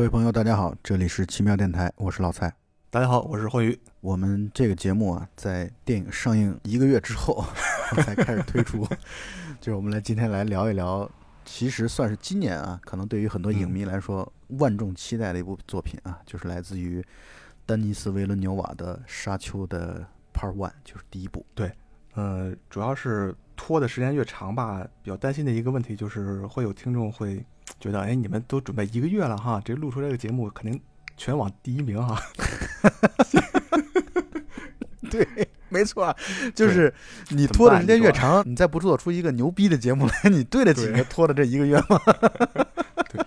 各位朋友，大家好，这里是奇妙电台，我是老蔡。大家好，我是霍宇。我们这个节目啊，在电影上映一个月之后 才开始推出，就是我们来今天来聊一聊，其实算是今年啊，可能对于很多影迷来说万众期待的一部作品啊，就是来自于丹尼斯·维伦纽瓦的《沙丘》的 Part One，就是第一部。对，呃，主要是拖的时间越长吧，比较担心的一个问题就是会有听众会觉得，哎，你们都准备一个月了哈，这录出这个节目肯定全网第一名哈。对，没错，就是你拖的时间越长，你再不做出一个牛逼的节目来，你对得起拖的这一个月吗？对，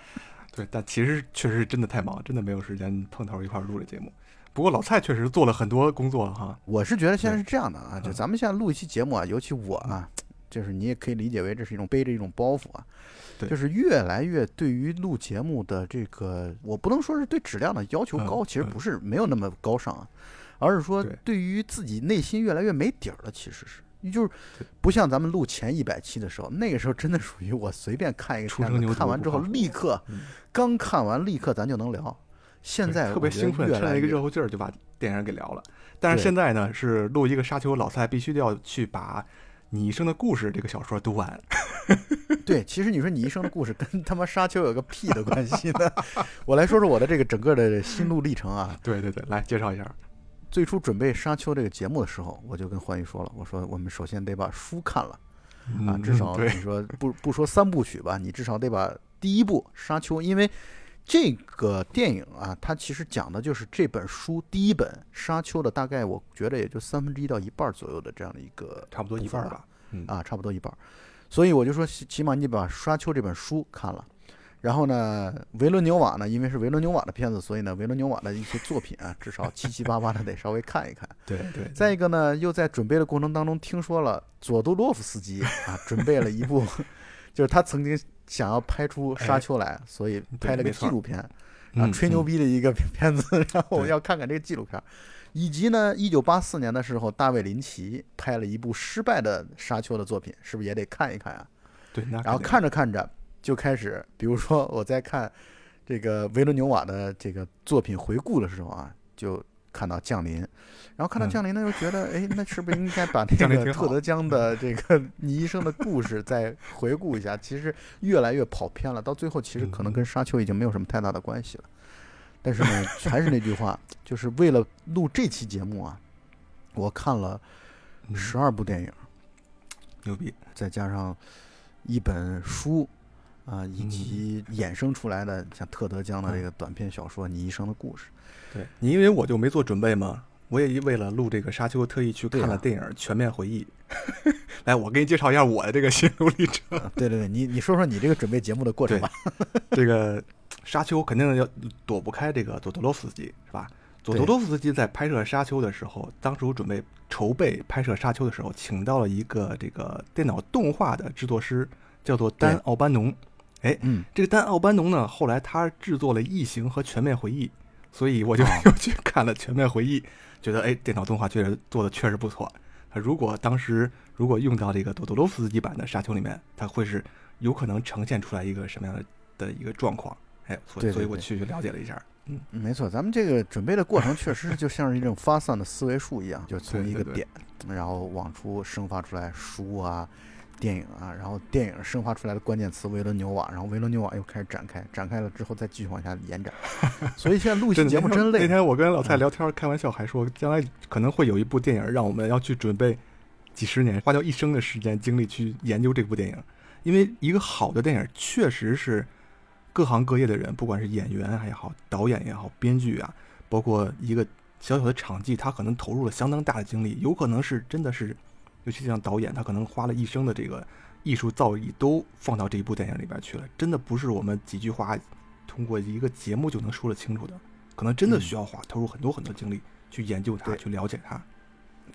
对，但其实确实是真的太忙，真的没有时间碰头一块录这节目。不过老蔡确实做了很多工作哈。我是觉得现在是这样的啊，就咱们现在录一期节目啊，尤其我啊，就是你也可以理解为这是一种背着一种包袱啊。对就是越来越对于录节目的这个，我不能说是对质量的要求高，其实不是没有那么高尚啊，而是说对于自己内心越来越没底儿了。其实是，就是不像咱们录前一百期的时候，那个时候真的属于我随便看一个片子，看完之后立刻，刚看完立刻咱就能聊。现在特别兴奋，趁一个热乎劲儿就把电影给聊了。但是现在呢，是录一个沙丘，老蔡必须得要去把《你一生的故事》这个小说读完。对，其实你说你一生的故事跟他妈沙丘有个屁的关系呢？我来说说我的这个整个的心路历程啊。对对对，来介绍一下。最初准备沙丘这个节目的时候，我就跟欢愉说了，我说我们首先得把书看了啊，至少你说不不说三部曲吧，你至少得把第一部沙丘，因为这个电影啊，它其实讲的就是这本书第一本沙丘的大概，我觉得也就三分之一到一半左右的这样的一个，差不多一半吧，啊，差不多一半。所以我就说，起码你把《沙丘》这本书看了，然后呢，维伦纽瓦呢，因为是维伦纽瓦的片子，所以呢，维伦纽瓦的一些作品啊，至少七七八八的得稍微看一看。对对。再一个呢，又在准备的过程当中听说了佐多洛夫斯基啊，准备了一部，就是他曾经想要拍出《沙丘》来，所以拍了个纪录片，啊，吹牛逼的一个片子，然后我要看看这个纪录片。以及呢，一九八四年的时候，大卫林奇拍了一部失败的沙丘的作品，是不是也得看一看啊？对，然后看着看着就开始，比如说我在看这个维伦纽瓦的这个作品回顾的时候啊，就看到降临，然后看到降临呢，又觉得，哎，那是不是应该把 那个特德江的这个 你一生的故事再回顾一下？其实越来越跑偏了，到最后其实可能跟沙丘已经没有什么太大的关系了。但是呢，还是那句话，就是为了录这期节目啊，我看了十二部电影，牛逼，再加上一本书啊，以及衍生出来的像特德·江的这个短篇小说《你一生的故事》。对你，因为我就没做准备嘛，我也为了录这个《沙丘》，特意去看了电影《全面回忆》。来，我给你介绍一下我的这个心路历程。对对对，你你说说你这个准备节目的过程吧。这个。沙丘肯定要躲不开这个佐多罗夫斯基，是吧？佐多罗夫斯基在拍摄沙丘的时候，当初准备筹备拍摄沙丘的时候，请到了一个这个电脑动画的制作师，叫做丹奥班农。哎，嗯，这个丹奥班农呢，后来他制作了《异形》和《全面回忆》，所以我就 又去看了《全面回忆》，觉得哎，电脑动画确实做的确实不错。他如果当时如果用到这个多多罗夫斯基版的沙丘里面，它会是有可能呈现出来一个什么样的的一个状况？哎，所以所以我去去了解了一下，嗯，没错，咱们这个准备的过程确实就像是一种发散的思维树一样，就从一个点，然后往出生发出来书啊、电影啊，然后电影生发出来的关键词维伦纽瓦，然后维伦纽瓦又开始展开，展开了之后再继续往下延展。所以现在录期节目真累。那天我跟老蔡聊天开玩笑，还说将来可能会有一部电影让我们要去准备几十年，花掉一生的时间精力去研究这部电影，因为一个好的电影确实是。各行各业的人，不管是演员也好，导演也好，编剧啊，包括一个小小的场记，他可能投入了相当大的精力，有可能是真的是，尤其像导演，他可能花了一生的这个艺术造诣都放到这一部电影里边去了，真的不是我们几句话通过一个节目就能说得清楚的，可能真的需要花投入很多很多精力去研究它，去了解它。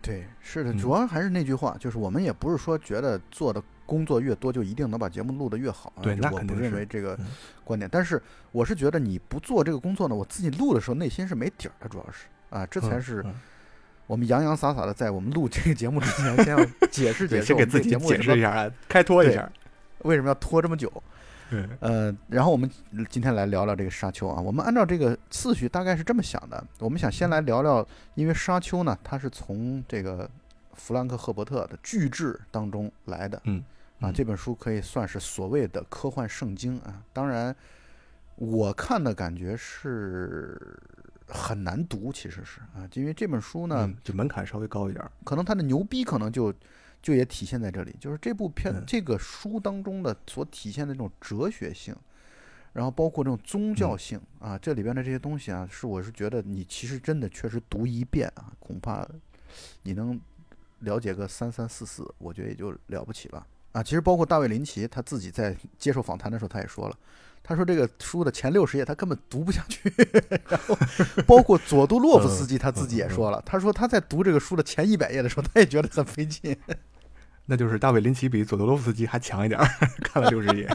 对，是的，主要还是那句话，就是我们也不是说觉得做的。工作越多，就一定能把节目录得越好。对，那我不认为这个观点。但是，我是觉得你不做这个工作呢，我自己录的时候内心是没底儿的，主要是啊，这才是我们洋洋洒洒的在我们录这个节目之前，先要 解释解释，给自己解释一下啊，开脱一下，为什么要拖这么久？对，呃，然后我们今天来聊聊这个《沙丘》啊。我们按照这个次序大概是这么想的，我们想先来聊聊，因为《沙丘》呢，它是从这个弗兰克·赫伯特的巨制当中来的，嗯啊，嗯这本书可以算是所谓的科幻圣经啊。当然，我看的感觉是很难读，其实是啊，因为这本书呢，嗯就门槛稍微高一点儿。可能它的牛逼可能就就也体现在这里，就是这部片、嗯。这个书当中的所体现的这种哲学性，然后包括这种宗教嗯。性、啊，这里边的这些东西啊，是我是觉得你其实真的确实读一遍啊，恐怕你能了解个三三四四，我觉得也就了不起了啊。其实包括大卫林奇他自己在接受访谈的时候，他也说了。他说：“这个书的前六十页他根本读不下去，然后包括佐杜洛夫斯基他自己也说了，他说他在读这个书的前一百页的时候，他也觉得很费劲。那就是大卫林奇比佐多洛夫斯基还强一点儿，看了六十页。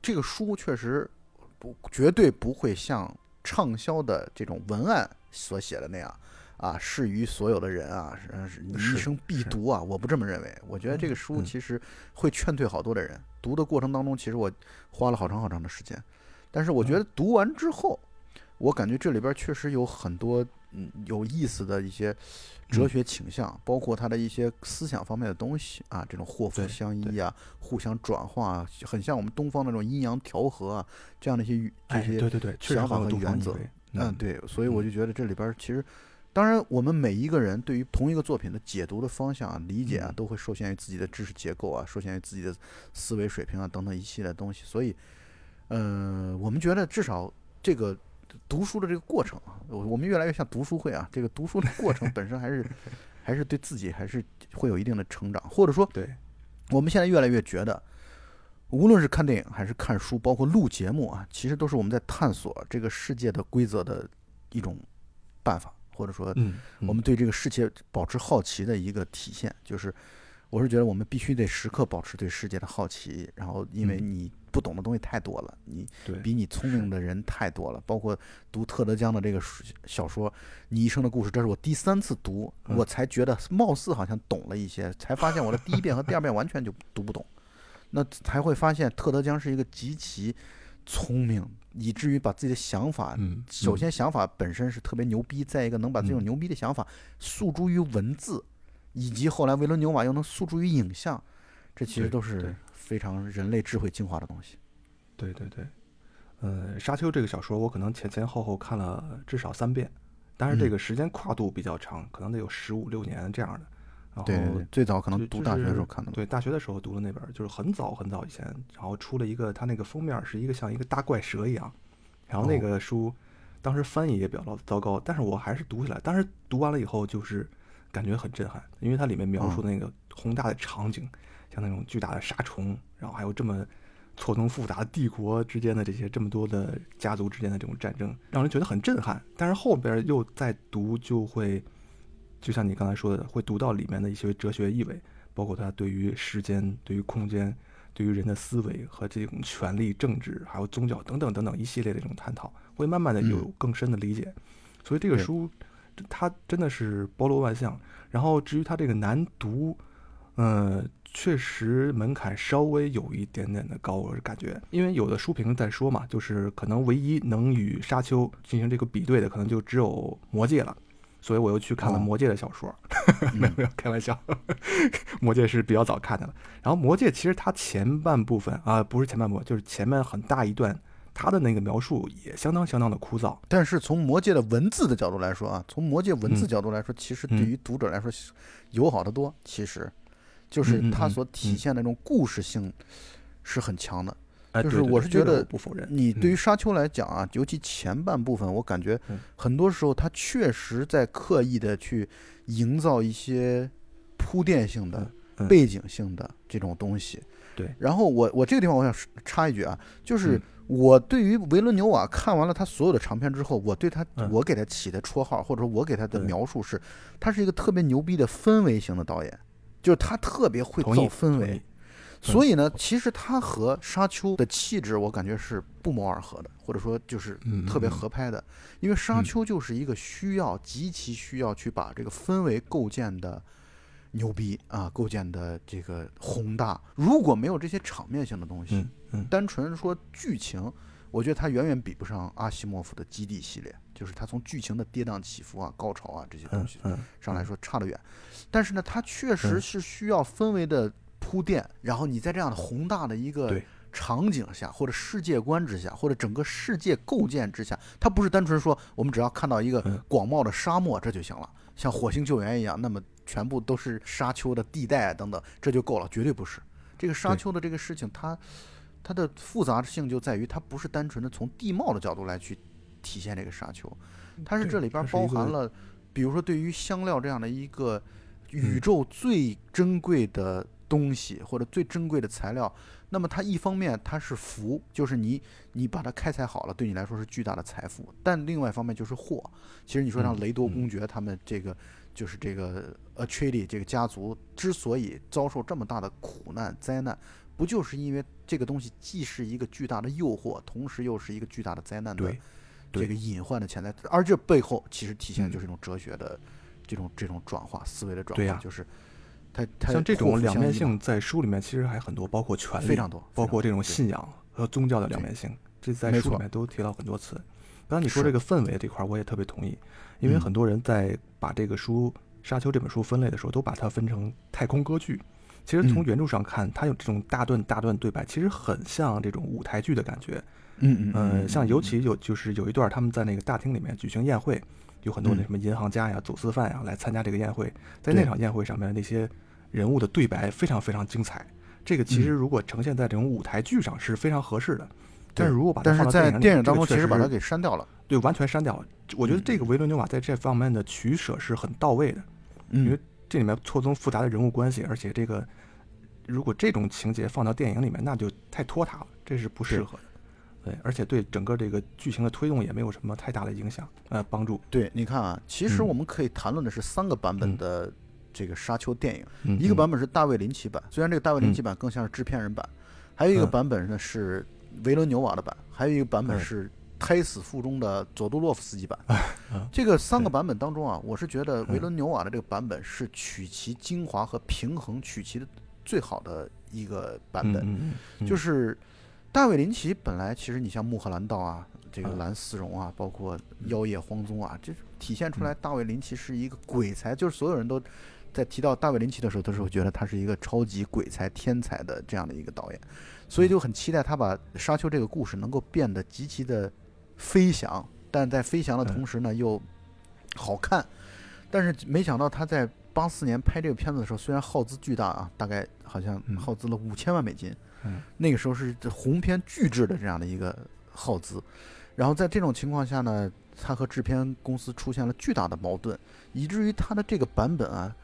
这个书确实不绝对不会像畅销的这种文案所写的那样啊，适于所有的人啊，是是你一生必读啊。我不这么认为，我觉得这个书嗯。其实会劝退好多的人。读的过程当中，其实我花了好长好长的时间，但是我觉得读完之后，我感觉这里边确实有很多嗯有意思的一些哲嗯。学倾向，包括他的一些思想方面的东西啊，这种祸福相依啊，互相转化啊，很像我们东方那种阴阳调和啊，这样的一些语这哎，些对对对，想法和原则。嗯，对，所以我就觉得这里边儿其实，当然我们每一个人对于同一个作品的解读的方向啊、理解啊，嗯。都会受限于自己的知识结构啊，受限于自己的思维水平啊等等一系列东西。所以，呃，我们觉得至少这个读书的这个过程啊，我我们越来越像读书会啊，这个读书的过程本身还是 还是对自己还是会有一定的成长，或者说对，我们现在越来越觉得，无论是看电影还是看书，包括录节目啊，其实都是我们在探索这个世界的规则的一种办法，或者说嗯，我们对这个世界保持好奇的一个体现。就是，我是觉得我们必须得时刻保持对世界的好奇，然后因为嗯。你不懂的东西太多了，你比你聪明的人太多了，包括读特德·江的这个小说《你一生的故事》，这是我第三次读，嗯。我才觉得貌似好像懂了一些，才发现我的第一遍和第二遍完全就读不懂，那才会发现特德·江是一个极其聪明，以至于把自己的想法，首先想法本身是特别牛逼，再一个能把这种嗯牛逼的想法诉诸于文字，以及后来维伦纽瓦又能诉诸于影像，这其实都是非常人类智慧进化的东西。对对对，呃，《沙丘》这个小说我可能前前后后看了至少三遍，但是这嗯个时间跨度比较长，可能得有十五六年这样的。然后最早可能读大学的时候看的吧。对，大学的时候读的那本儿，就是很早很早以前，然后出了一个，它那个封面是一个像一个大怪蛇一样，然后那哦个书当时翻译也比较糟糕，但是我还是读起来，当时读完了以后就是感觉很震撼，因为它里面描述的那个宏大的场景，像那种巨大的沙虫，然后还有这么错综复杂的帝国之间的这些这么多的家族之间的这种战争，让人觉得很震撼。但是后边儿又再读就会，就像你刚才说的，会读到里面的一些哲学意味，包括他对于时间、对于空间、对于人的思维和这种权力、政治，还有宗教等等等等一系列的这种探讨，会慢慢的有嗯更深的理解。所以这个书，它真的是包罗万象。然后至于它这个难读，呃，确实门槛稍微有一点点的高，我是感觉，因为有的书评在说嘛，就是可能唯一能与《沙丘》进行这个比对的，可能就只有《魔戒》了。所以我又去看了《哦魔戒》的小说，没有嗯没有开玩笑，《魔戒》是比较早看的了。然后《魔戒》其实它前半部分啊，不是前半部分，就是前面很大一段，它的那个描述也相当相当的枯燥。但是从魔界的文字的角度来说啊，从魔界文字嗯角度来说，其实对嗯于读者来说友好的多。其实，就是它所体嗯现的那种故事性是很强的。哎，就是我是觉得不否认。你对于嗯沙丘来讲啊，尤其前半部分，我感觉嗯很多时候他确实在刻意的去营造一些铺垫性的、背景性的这种东西。对然后我我这个地方我想插一句啊，就是嗯我对于维伦纽瓦看完了他所有的长片之后，我对他嗯我给他起的绰号，或者说我给他的描述是，他是一个特别牛逼的氛围型的导演，就是他特别会造氛围。所以呢，其实它和沙丘的气质，我感觉是不谋而合的，或者说就是嗯特别合拍的。因为沙嗯丘就是一个需要极其需要去把这个氛围构建的牛逼啊，构建的这个宏大。如果没有这些场面性的东西，单纯说剧情，我觉得它远远比不上阿西莫夫的《基地》系列，就是它从剧情的跌宕起伏啊、高潮啊这些东西上来说差得远。但是呢，它确实嗯是需要氛围的铺垫，然后你在这样的宏大的一个场景下，或者世界观之下，或者整个世界构建之下，它不是单纯说我们只要看到一个嗯。广袤的沙漠这就行了，像火星救援一样，那么全部都是沙丘的地带啊等等，这就够了，绝对不是。这个沙丘的这个事情，它它的复杂性就在于它不是单纯的从地貌的角度来去体现这个沙丘，它是这里边包含了，比如说对于香料这样的一个宇嗯宙最珍贵的东西或者最珍贵的材料，那么它一方面它是福，就是你你把它开采好了，对你来说是巨大的财富，但另外一方面就是祸。其实你说像嗯雷多嗯公爵他们这个。就是这个 Atreides 这个家族之所以遭受这么大的苦难灾难，不就是因为这个东西既是一个巨大的诱惑，同时又是一个巨大的灾难的这个隐患的潜在，而这背后其实体现的嗯就是一种哲学的这种这种转化思维的转化，就是它它像这种两面性在书里面其实还很多，包括权力，非常多，包括这种信仰和宗教的两面性，这在书里面都提到很多次。刚才你说这个氛围这块，我也特别同意，因为嗯很多人在把这个书《沙丘》这本书分类的时候，都把它分成太空歌剧。其实从嗯原著上看，它有这种大段大段对白，其实很像这种舞台剧的感觉。嗯嗯呃，像尤其有就是有一段他们在那个大厅里面举行宴会，有很多那嗯什么银行家呀、走私犯呀来参加这个宴会，在那场宴会上面那些人物的对白非常非常精彩。这个其实嗯。如果呈现在这种舞台剧上是非常合适的，但是如果把它但是在电影当中其实把它给删掉了，对完全删掉了。我觉得这个嗯维伦纽瓦在这方面的取舍是很到位的，因嗯为这里面错综复杂的人物关系，而且这个如果这种情节放到电影里面，那就太拖沓了，这是不适合的。对，而且对整个这个剧情的推动也没有什么太大的影响，呃，帮助。对，你看啊，其实嗯。我们可以谈论的是三个版本嗯。的这个沙丘电影，嗯一个嗯。版本是大卫林奇版，虽然这个大卫林奇版更像是制片人版，还有一个嗯。版本呢是维伦纽瓦的版，还有一个版本嗯。是胎死腹中的佐杜洛夫斯基版。嗯这个三个版本当中啊，我是觉得维嗯。伦纽瓦的这个版本是取其精华和平衡取其的最好的一个版本。就是大卫林奇本来其实你像穆赫兰道啊，这个嗯。蓝丝绒啊，包括妖夜荒踪啊，这体现出来大卫林奇是一个鬼才，就是所有人都在提到大卫林奇的时候，都是会觉得他是一个超级鬼才、天才的这样的一个导演，所以就很期待他把沙丘这个故事能够变得极其的飞翔，但在飞翔的同时呢又好看，但是没想到他在八四年拍这个片子的时候，虽然耗资巨大啊，大概好像嗯。耗资了五千万美金，嗯那个时候是这鸿篇巨制的这样的一个耗资，然后在这种情况下呢，他和制片公司出现了巨大的矛盾，以至于他的这个版本啊，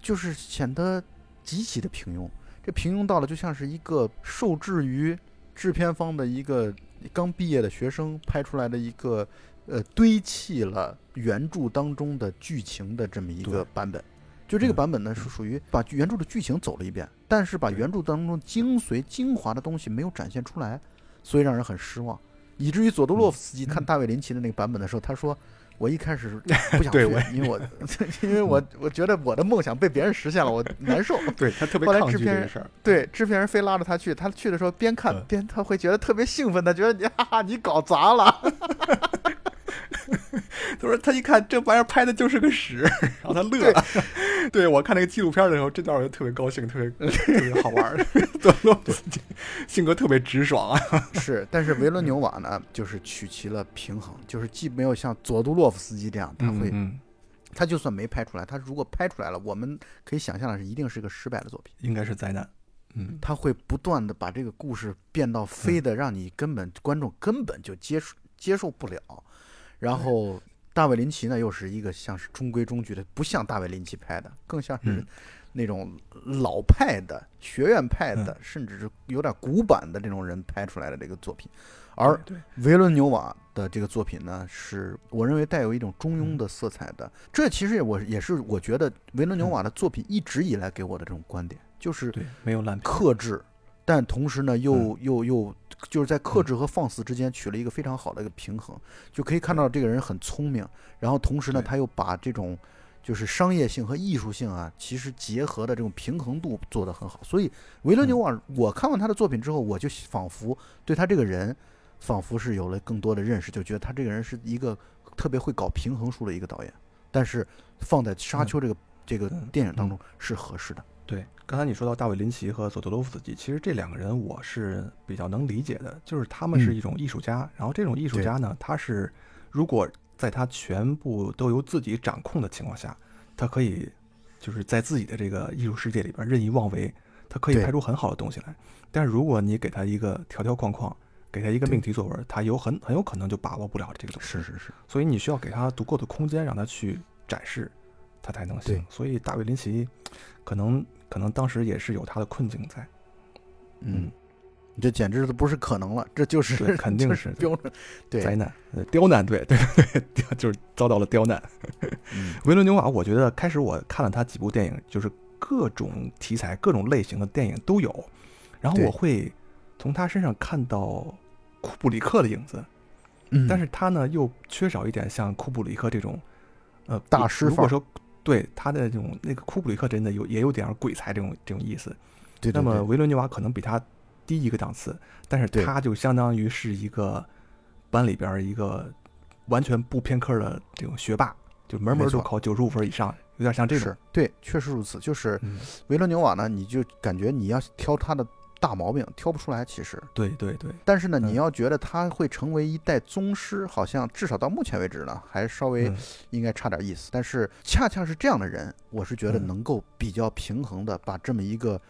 就是显得极其的平庸。这平庸到了就像是一个受制于制片方的一个刚毕业的学生拍出来的一个呃堆砌了原著当中的剧情的这么一个版本。就这个嗯版本呢，是属于把原著的剧情走了一遍，但是把原著当中精髓、精华的东西没有展现出来，所以让人很失望。以至于佐多洛夫斯基看嗯大卫林奇的那个版本的时候，他说：“我一开始不想 去，因为我因为我我觉得我的梦想被别人实现了，我难受。对他特别抗拒这个事儿。对，制片人非拉着他去，他去的时候边看嗯边他会觉得特别兴奋，他觉得你哈哈你搞砸了。他说他一看这玩意儿拍的就是个屎，然后他乐了。对我看那个纪录片的时候，这段我就特别高兴，特别 特别好玩儿。佐洛夫斯基性格特别直爽啊。是，但是维伦纽瓦呢，就是取其了平衡，就是既没有像佐杜洛夫斯基这样，他会，嗯，他就算没拍出来，他如果拍出来了，我们可以想象的是，一定是个失败的作品。应该是灾难。嗯，他会不断的把这个故事变到非的，让你根本观众根本就接受接受不了。然后大卫林奇呢，又是一个像是中规中矩的，不像大卫林奇拍的，更像是嗯那种老派的学院派的，嗯甚至是有点古板的这种人拍出来的这个作品。而，维伦纽瓦的这个作品呢，是我认为带有一种中庸的色彩的。这其实我也是我觉得维伦纽瓦的作品一直以来给我的这种观点，就是，没有烂。克制，但同时呢，又嗯。又又就是在克制和放肆之间取了一个非常好的一个平衡，就可以看到这个人很聪明，然后同时呢，他又把这种就是商业性和艺术性啊，其实结合的这种平衡度做得很好。所以维伦纽瓦，我看完他的作品之后，我就仿佛对他这个人，仿佛是有了更多的认识，就觉得他这个人是一个特别会搞平衡术的一个导演。但是放在《沙丘》这个这个电影当中是合适的。对，刚才你说到大卫林奇和佐多洛夫斯基，其实这两个人我是比较能理解的，就是他们是一种艺术家，然后这种艺术家呢，他是如果在他全部都由自己掌控的情况下，他可以就是在自己的这个艺术世界里边任意妄为，他可以拍出很好的东西来。但是如果你给他一个条条框框，给他一个命题作文，他有很很有可能就把握不了这个东西。是是是，所以你需要给他足够的空间，让他去展示，他才能行。所以大卫林奇可能。可能当时也是有他的困境在，嗯，这简直都不是可能了，这就是肯定是。标准灾难，刁难，对 对对，就是遭到了刁难。维伦纽瓦，我觉得开始我看了他几部电影，就是各种题材、各种类型的电影都有，然后我会从他身上看到库布里克的影子，嗯。但是他呢又缺少一点像库布里克这种呃大师。如果说对他的这种那个库布里克真的有也有点鬼才这种这种意思，对。那么维伦纽瓦可能比他低一个档次，但是他就相当于是一个班里边一个完全不偏科的这种学霸，就门门都考九十五分以上，有点像这种。对，确实如此。就是维伦纽瓦呢，你就感觉你要挑他的。大毛病挑不出来，其实。对对对，但是呢，你要觉得他会成为一代宗师，好像至少到目前为止呢，还稍微应该差点意思。但是恰恰是这样的人，我是觉得能够比较平衡的把这么一个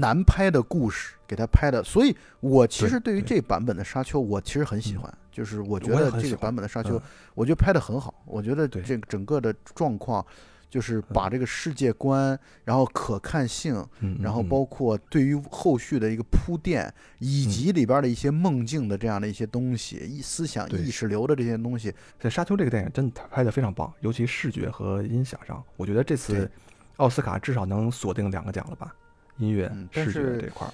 难拍的故事给他拍的。所以我其实对于这版本的沙丘，我其实很喜欢，就是我觉得这个版本的沙丘，我觉得拍的很好，我觉得这个整个的状况。就是把这个世界观，然后可看性，然后包括对于后续的一个铺垫，以及里边的一些梦境的这样的一些东西，意思想意识流的这些东西，在《沙丘》这个电影真的拍的非常棒，尤其视觉和音响上，我觉得这次奥斯卡至少能锁定两个奖了吧？音乐、视觉这块儿。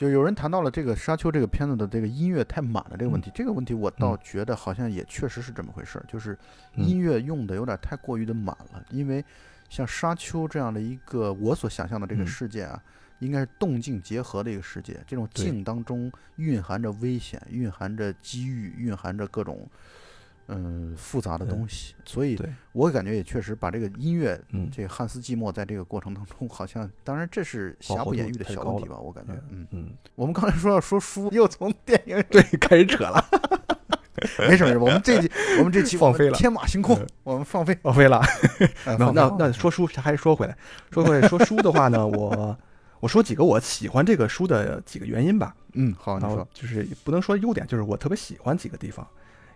就有人谈到了这个《沙丘》这个片子的这个音乐太满了这个问题，这个问题我倒觉得好像也确实是这么回事儿，就是音乐用的有点太过于的满了。因为像《沙丘》这样的一个我所想象的这个世界啊，应该是动静结合的一个世界，这种静当中蕴含着危险，蕴含着机遇，蕴含着各种。嗯，复杂的东西，所以我感觉也确实把这个音乐，嗯，这个汉斯季默在这个过程当中，好像，当然这是瑕不掩瑜的小问题吧，我感觉，嗯嗯。我们刚才说要说书，又从电影 对开始扯了，没事没事，我们这期我们这期 放飞了，天马行空，我们放飞放飞了。那那那说书还是说回来，说回来说书的话呢，我我说几个我喜欢这个书的几个原因吧。嗯，好，你说，就是不能说优点，就是我特别喜欢几个地方。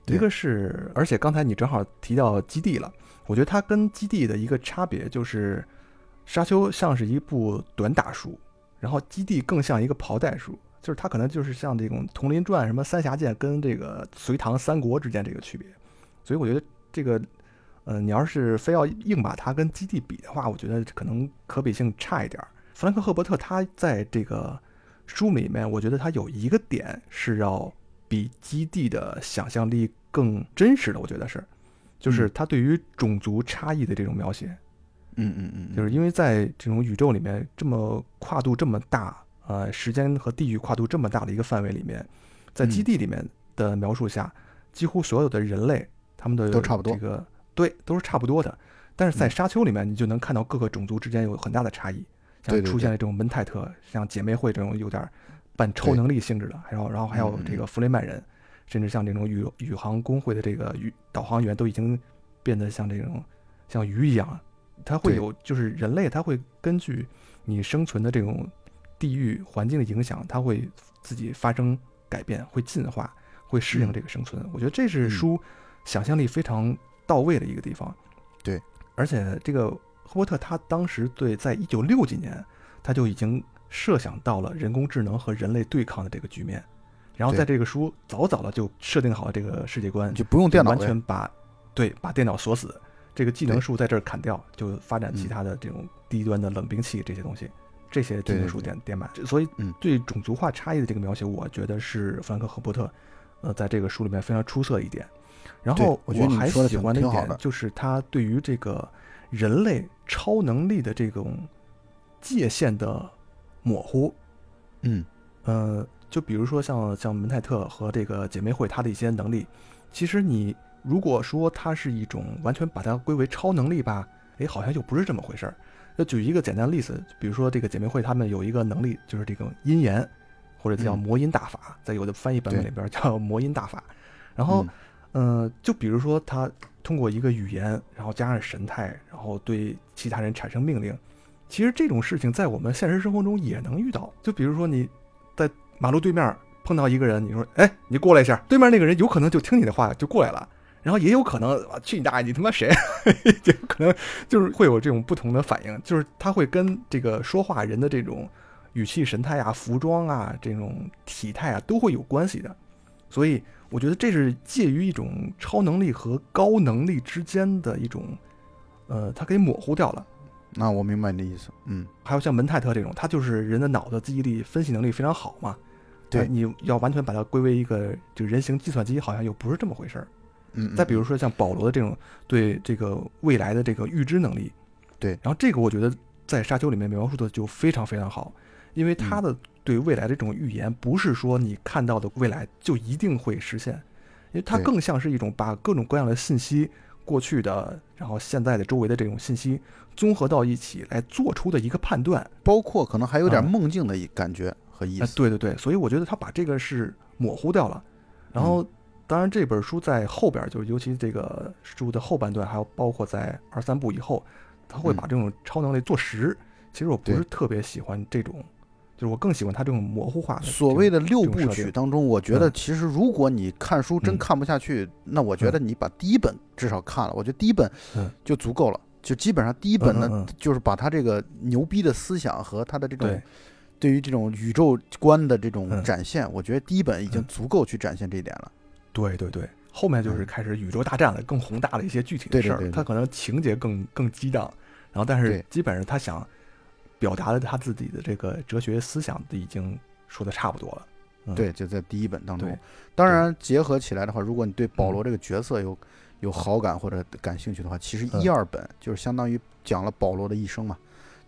一个是，而且刚才你正好提到基地了，我觉得它跟基地的一个差别就是，沙丘像是一部短打书，然后基地更像一个袍带书，就是它可能就是像这种《佟林传》什么三峡剑跟这个隋唐三国之间这个区别，所以我觉得这个，呃，你要是非要硬把它跟基地比的话，我觉得可能可比性差一点。弗兰克·赫伯特他在这个书里面，我觉得他有一个点是要。比基地的想象力更真实的，我觉得是，就是他对于种族差异的这种描写，嗯嗯嗯，就是因为在这种宇宙里面这么跨度这么大，呃，时间和地域跨度这么大的一个范围里面，在基地里面的描述下，几乎所有的人类他们的都差不多，这个对都是差不多的，但是在沙丘里面，你就能看到各个种族之间有很大的差异，像出现了这种门泰特，像姐妹会这种有点。半超能力性质的，还有然后还有这个弗雷曼人，甚至像这种宇宇航工会的这个宇导航员都已经变得像这种像鱼一样，它会有就是人类，它会根据你生存的这种地域环境的影响，它会自己发生改变，会进化，会适应这个生存。我觉得这是书想象力非常到位的一个地方。对，而且这个赫伯特他当时对，在一九六几年他就已经。设想到了人工智能和人类对抗的这个局面，然后在这个书早早的就设定好了这个世界观，就不用电脑，完全把对把电脑锁死，这个技能树在这儿砍掉，就发展其他的这种低端的冷兵器这些东西，这些技能树点。点满。所以，对种族化差异的这个描写，我觉得是弗兰克·赫伯特，呃，在这个书里面非常出色一点。然后我还喜欢的一点就是他对于这个人类超能力的这种界限的模糊。嗯呃，就比如说像像门泰特和这个姐妹会，她的一些能力，其实你如果说它是一种完全把它归为超能力吧，哎，好像又不是这么回事儿。就举一个简单的例子，比如说这个姐妹会，她们有一个能力，就是这个阴言，或者叫嗯魔音大法，在有的翻译版本里边叫魔音大法。然后嗯，呃，就比如说他通过一个语言，然后加上神态，然后对其他人产生命令。其实这种事情在我们现实生活中也能遇到。就比如说你在马路对面碰到一个人，你说：“哎，你过来一下。”对面那个人有可能就听你的话就过来了，然后也有可能，去你大爷，你他妈谁？也有可能就是会有这种不同的反应，就是他会跟这个说话人的这种语气、神态啊、服装啊、这种体态啊都会有关系的。所以我觉得这是介于一种超能力和高能力之间的一种，呃，它给模糊掉了。那我明白你的意思。嗯，还有像门泰特这种，他就是人的脑子记忆力、分析能力非常好嘛。对呃你要完全把它归为一个就人形计算机，好像又不是这么回事儿。嗯，再比如说像保罗的这种对这个未来的这个预知能力，对然后这个我觉得在沙丘里面描述的就非常非常好，因为他的对未来的这种预言，不是说你看到的未来就一定会实现，因为它更像是一种把各种各样的信息，过去的，然后现在的周围的这种信息综合到一起来做出的一个判断。包括可能还有点啊梦境的一感觉和意哎，思。对对对，所以我觉得他把这个是模糊掉了。然后，嗯当然这本书在后边儿，就是尤其这个书的后半段，还有包括在二三部以后，他会嗯把这种超能力做实。其实我不是特别喜欢这种，就是我更喜欢他这种模糊化的。所谓的六部曲当中，我觉得嗯其实如果你看书真嗯看不下去，那我觉得你把第一本至少看了，我觉得第一本嗯就足够了。就基本上第一本呢，嗯嗯嗯。就是把他这个牛逼的思想和他的这种对。对于这种宇宙观的这种嗯。展现，我觉得第一本已经嗯。足够去展现这一点了。对对对，后面就是嗯。开始宇宙大战了，更宏大的一些具体的事儿。他可能情节更更激荡，然后但是基本上他想表达的他自己的这个哲学思想已经说的差不多了。嗯。对，就在第一本当中。当然，结合起来的话，如果你对保罗嗯。这个角色有有好感或者感兴趣的话，其实嗯。一二本就是相当于讲了保罗的一生嘛，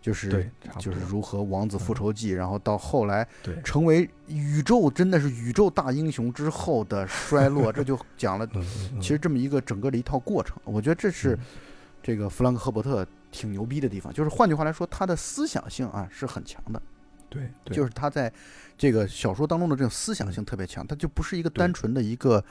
就是就是如何王子复嗯。仇记，然后到后来，成为宇宙真的是宇宙大英雄之后的衰落，这就讲了其实这么一个整个的一套过程。我觉得这是嗯。这个弗兰克·赫伯特挺牛逼的地方，就是换句话来说，他的思想性啊是很强的，对，对。就是他在这个小说当中的这种思想性特别强，他就不是一个单纯的一个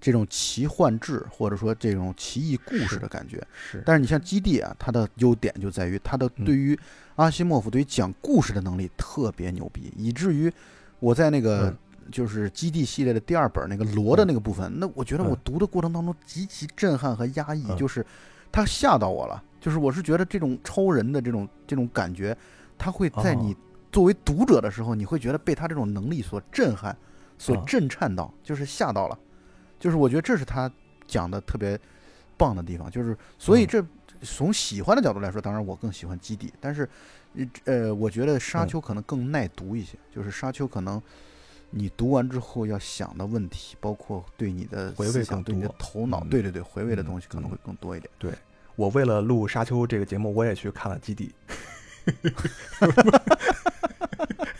这种奇幻志或者说这种奇异故事的感觉。是，但是你像基地啊，它的优点就在于它的嗯。对于阿西莫夫对于讲故事的能力特别牛逼，以至于我在那个嗯。就是基地系列的第二本那个罗的那个部分，那我觉得我嗯读的过程当中极其震撼和压抑，嗯。就是他吓到我了，就是我是觉得这种超人的这种这种感觉，他会在哦。你作为读者的时候，你会觉得被他这种能力所震撼、所嗯。震颤到，就是吓到了，就是我觉得这是他讲的特别棒的地方，就是所以嗯。这从喜欢的角度来说，当然我更喜欢基地，但是呃，我觉得沙嗯。丘可能更耐读一些，就是沙丘可能你读完之后要想的问题，包括对你的回味思想、对你的头脑，嗯对对对，回味的嗯东西可能嗯会更多一点。对我为了录《沙丘》这个节目，我也去看了《基地》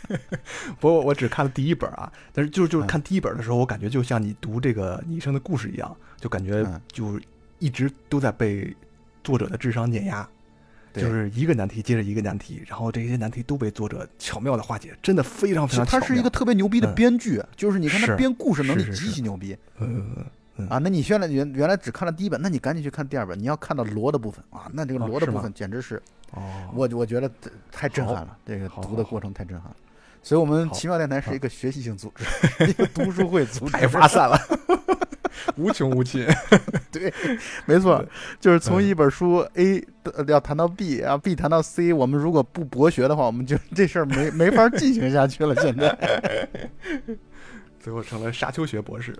不过我只看了第一本啊，但是就是就是嗯。看第一本的时候，我感觉就像你读这个你一生的故事一样，就感觉嗯。就一直都在被作者的智商碾压，对。就是一个难题接着一个难题，然后这些难题都被作者巧妙的化解，真的非常非常巧妙。他是一个特别牛逼的嗯编剧，就是你看他编故事能力极其牛逼。嗯嗯嗯啊。那你原来原原来只看了第一本，那你赶紧去看第二本，你要看到罗的部分。啊，那这个罗的部分简直是哦，我我觉得这太震撼了，这个读的过程太震撼了。所以，我们奇妙电台是一个学习性组织，一个读书会组织，太发散了，无穷无尽。对没错，就是从嗯一本书 A 呃要谈到 B 啊，B 谈到 C，我们如果不博学的话，我们就这事儿没没法进行下去了。现在，最后成了沙丘学博士。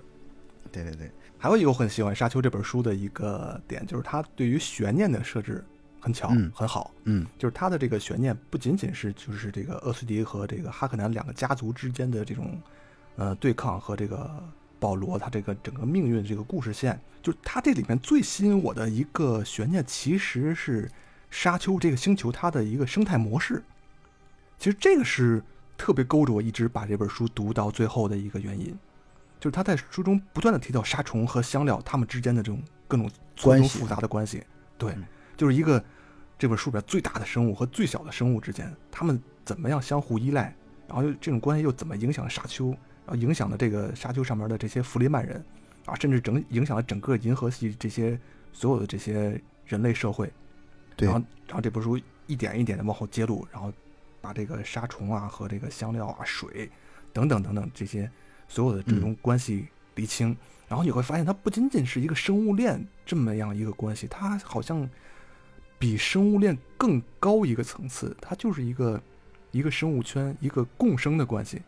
对对对，还有一个我很喜欢《沙丘》这本书的一个点，就是它对于悬念的设置很巧，嗯很好。嗯就是它的这个悬念不仅仅是就是这个厄斯迪和这个哈克南两个家族之间的这种呃对抗和这个保罗他这个整个命运这个故事线，就是它这里面最吸引我的一个悬念，其实是沙丘这个星球它的一个生态模式。其实这个是特别勾着我一直把这本书读到最后的一个原因，就是他在书中不断的提到沙虫和香料它们之间的这种各种错综关系复杂的关系。对嗯，就是一个这本书里边最大的生物和最小的生物之间，他们怎么样相互依赖，然后又这种关系又怎么影响了沙丘，然后影响了这个沙丘上面的这些弗里曼人啊，甚至整影响了整个银河系这些所有的这些人类社会。对然后然后这本书一点一点的往后揭露，然后把这个杀虫啊和这个香料啊、水等等等等这些所有的这种关系厘清。然后你会发现，它不仅仅是一个生物链这么样一个关系，它好像比生物链更高一个层次，它就是一个一个生物圈，一个共生的关系。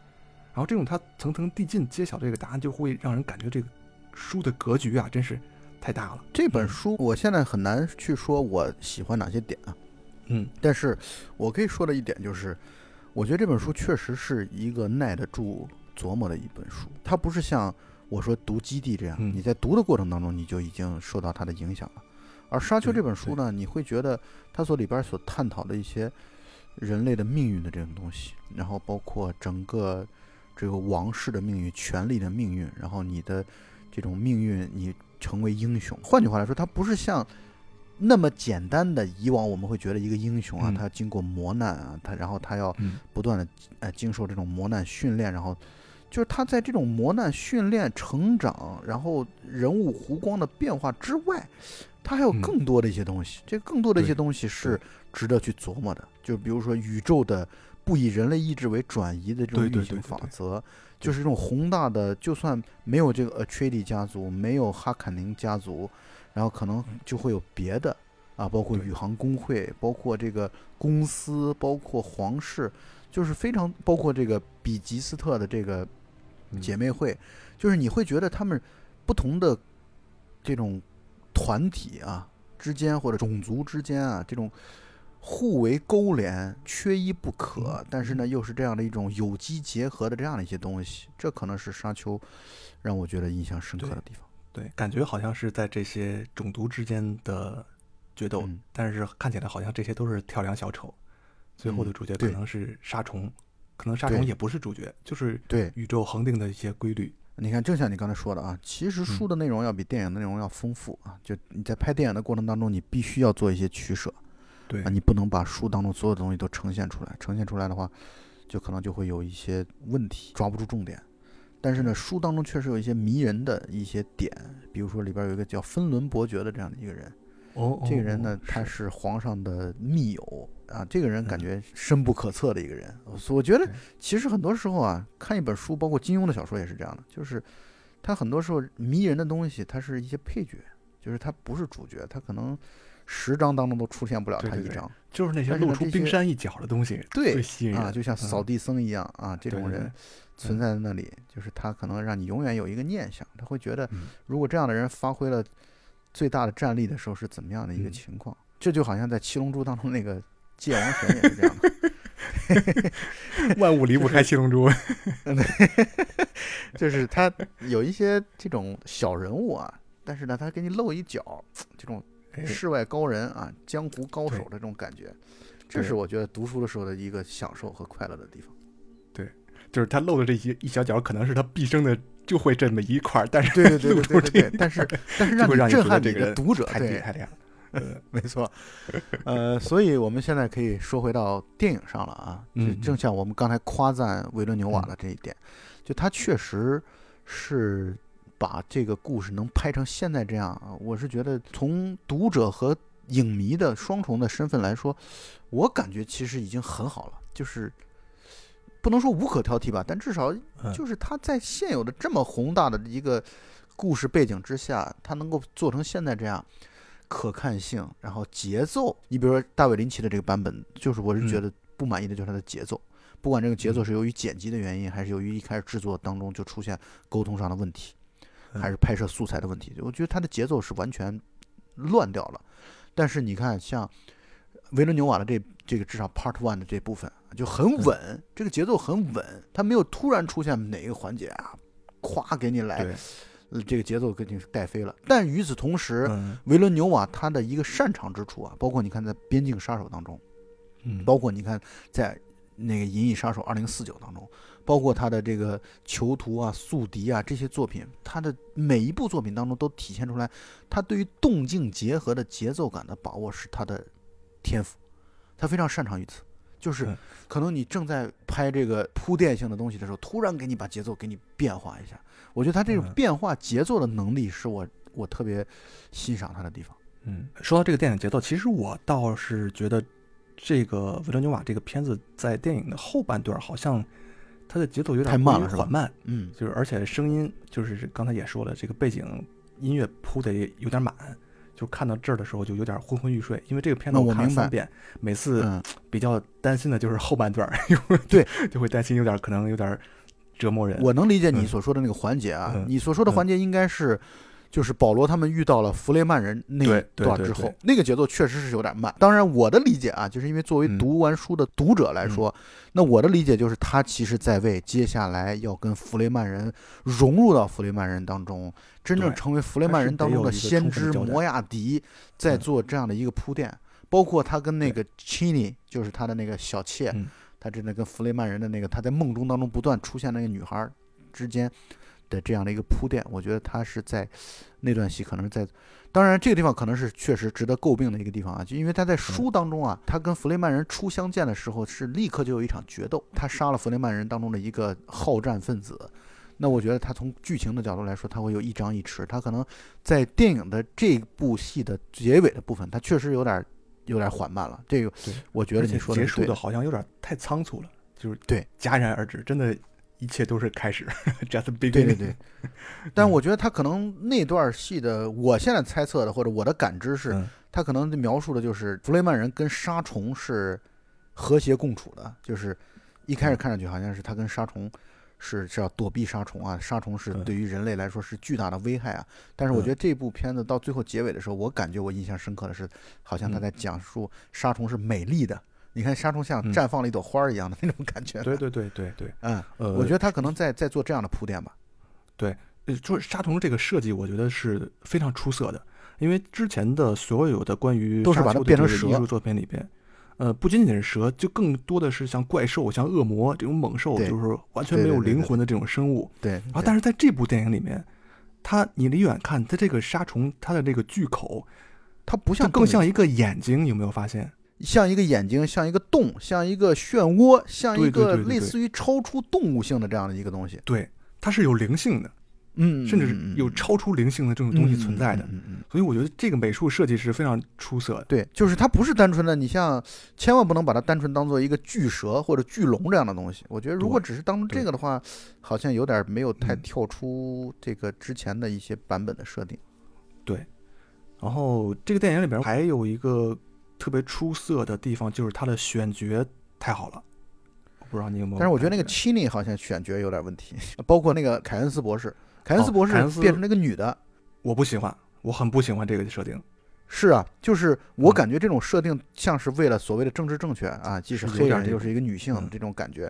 然后这种它层层递进揭晓这个答案，就会让人感觉这个书的格局啊，真是太大了。这本书我现在很难去说我喜欢哪些点啊，嗯但是我可以说的一点就是，我觉得这本书确实是一个耐得住琢磨的一本书。它不是像我说读《基地》这样，嗯你在读的过程当中你就已经受到它的影响了。而《沙丘》这本书呢，你会觉得它所里边所探讨的一些人类的命运的这种东西，然后包括整个这个王室的命运、权力的命运，然后你的这种命运，你成为英雄。换句话来说，它不是像那么简单的，以往我们会觉得一个英雄啊，嗯。他经过磨难啊，他然后他要嗯。不断的呃经受这种磨难训练，然后就是他在这种磨难训练、成长，然后人物弧光的变化之外，他还有嗯。更多的一些东西。这更多的一些东西是值得去琢磨的，就比如说宇宙的不以人类意志为转移的这种运行对对。对法则，就是这种宏大的，就算没有这个 Atreides 家族，没有哈坎宁家族，然后可能就会有别的啊，包括宇航工会，包括这个公司，包括皇室，就是非常包括这个比吉斯特的这个嗯。姐妹会，就是你会觉得他们不同的这种团体啊之间或者种族之间啊这种互为勾连，缺一不可嗯，但是呢又是这样的一种有机结合的这样的一些东西，这可能是沙丘让我觉得印象深刻的地方。对，感觉好像是在这些种族之间的决斗，嗯。但是看起来好像这些都是跳梁小丑，最后的嗯主角可能是沙虫，可能沙虫也不是主角，就是对，宇宙恒定的一些规律。你看，正像你刚才说的啊，其实书的内容要比电影的内容要丰富啊。就你在拍电影的过程当中，你必须要做一些取舍对啊，你不能把书当中所有的东西都呈现出来，呈现出来的话，就可能就会有一些问题，抓不住重点。但是呢，书当中确实有一些迷人的一些点，比如说里边有一个叫芬伦伯爵的这样的一个人，哦，这个人呢哦，他是。皇上的密友啊，这个人感嗯。觉深不可测的一个人。所以我觉得其实很多时候啊，看一本书，包括金庸的小说也是这样的，就是他很多时候迷人的东西，它是一些配角，就是他不是主角，他可能十章当中都出现不了他一章。就是那些露出冰山一角的东西，对最吸引人啊，就像扫嗯地僧一样啊，这种人存在在那里，就是他可能让你永远有一个念想，他会觉得嗯。如果这样的人发挥了最大的战力的时候是怎么样的一个嗯情况？这就好像在《七龙珠》当中那个界王神也是这样的，万物离不开七龙珠。就是他有一些这种小人物啊，但是呢，他给你露一脚，这种哎世外高人啊，江湖高手的这种感觉，这是我觉得读书的时候的一个享受和快乐的地方。对就是他露的这些一小角，可能是他毕生的就会这么一块儿，但是对对对露对对对但是但是让你震撼这个人你的读者，太厉对，害厉害了。呃，没错，呃，所以我们现在可以说回到电影上了啊，就嗯正像我们刚才夸赞维伦纽瓦嗯的这一点，就他确实是把这个故事能拍成现在这样啊，我是觉得从读者和影迷的双重的身份来说，我感觉其实已经很好了，就是不能说无可挑剔吧，但至少嗯就是他在现有的这么宏大的一个故事背景之下，他能够做成现在这样。可看性，然后节奏，你比如说大卫林奇的这个版本，就是我是觉嗯得不满意的就是它的节奏，不管这个节奏嗯是由于剪辑的原因，还是由于一开始制作当中就出现沟通上的问题，嗯还是拍摄素材的问题，我觉得它的节奏是完全乱掉了。但是你看，像维伦纽瓦的这这个至少 Part One 的这部分就很嗯。稳，这个节奏很稳，它没有突然出现哪个环节啊，咵给你来这个节奏给你带飞了。但与此同时，嗯。维伦纽瓦他的一个擅长之处啊，包括你看在《边境杀手》当中，嗯，包括你看在那个《银翼杀手二零四九》当中，包括他的这个《囚徒》啊、《宿敌》啊这些作品，他的每一部作品当中都体现出来，他对于动静结合的节奏感的把握是他的天赋，他非常擅长于此。就是嗯可能你正在拍这个铺垫性的东西的时候，突然给你把节奏给你变化一下，我觉得他这种嗯。变化节奏的能力是我我特别欣赏他的地方。嗯，说到这个电影节奏，其实我倒是觉得这个维伦纽瓦这个片子在电影的后半段好像它的节奏有点太慢了缓慢，嗯，就是而且声音就是刚才也说了，这个背景音乐铺的有点满，就看到这儿的时候就有点昏昏欲睡。因为这个片子我明白看了三遍，每次嗯，比较担心的就是后半段儿，因为对，就会担心有点可能有点折磨人。我能理解你嗯。所说的那个环节啊，嗯。你所说的环节应该是，就是保罗他们遇到了弗雷曼人那段之后，那个节奏确实是有点慢。当然，我的理解啊，就是因为作为嗯。读完书的读者来说，那我的理解就是他其实在为接下来要跟弗雷曼人融入到弗雷曼人当中，真正成为弗雷曼人当中的先知摩亚迪，在嗯做这样的一个铺垫。包括他跟那个 Chini，就是他的那个小妾，嗯他真的跟弗雷曼人的那个他在梦中当中不断出现那个女孩儿之间的这样的一个铺垫，我觉得他是在那段戏可能是在，当然这个地方可能是确实值得诟病的一个地方啊，就因为他在书当中啊，他跟弗雷曼人初相见的时候是立刻就有一场决斗，他杀了弗雷曼人当中的一个好战分子。那我觉得他从剧情的角度来说，他会有一张一弛，他可能在电影的这部戏的结尾的部分，他确实有点有点缓慢了。这个，我觉得你说的是对结束的好像有点太仓促了，就是对戛然而止，真的，一切都是开始，just beginning。对对对，但我觉得他可能那段戏的，我现在猜测的或者我的感知是，嗯他可能描述的就是弗雷曼人跟沙虫是和谐共处的，就是一开始看上去好像是他跟沙虫是是要躲避杀虫啊，杀虫是嗯对于人类来说是巨大的危害啊。但是我嗯觉得这部片子到最后结尾的时候，我感觉我印象深刻的是，好像他嗯在讲述杀虫是美丽的。你看杀虫像嗯绽放了一朵花儿一样的那种感觉，对对对对对，嗯，呃，我觉得他可能在在做这样的铺垫吧。对，就是杀虫这个设计，我觉得是非常出色的，因为之前的所有的关于都是把它变成蛇术作品里边，呃，不仅仅是蛇，就更多的是像怪兽、像恶魔这种猛兽，就是完全没有灵魂的这种生物。对，然后，对但是在这部电影里面，它你离远看，它这个沙虫，它的这个巨口，它不像更像一个眼睛，有没有发现？像一个眼睛，像一个洞，像一个漩涡，像一个类似于超出动物性的这样的一个东西。对，它是有灵性的，嗯，甚至是有超出灵性的这种东西存在的。嗯所以我觉得这个美术设计是非常出色的。对，就是它不是单纯的，你像千万不能把它单纯当做一个巨蛇或者巨龙这样的东西。我觉得如果只是当这个的话，好像有点没有太嗯跳出这个之前的一些版本的设定。对然后这个电影里边还有一个特别出色的地方，就是它的选角太好了。我不知道你有没有？但是我觉得那个 Chini 好像选角有点问题，包括那个凯恩斯博士，凯恩斯哦博士变成那个女的。我不喜欢，我很不喜欢这个设定。是啊，就是我嗯感觉这种设定像是为了所谓的政治正确啊，既是黑人又是一个女性这种感觉。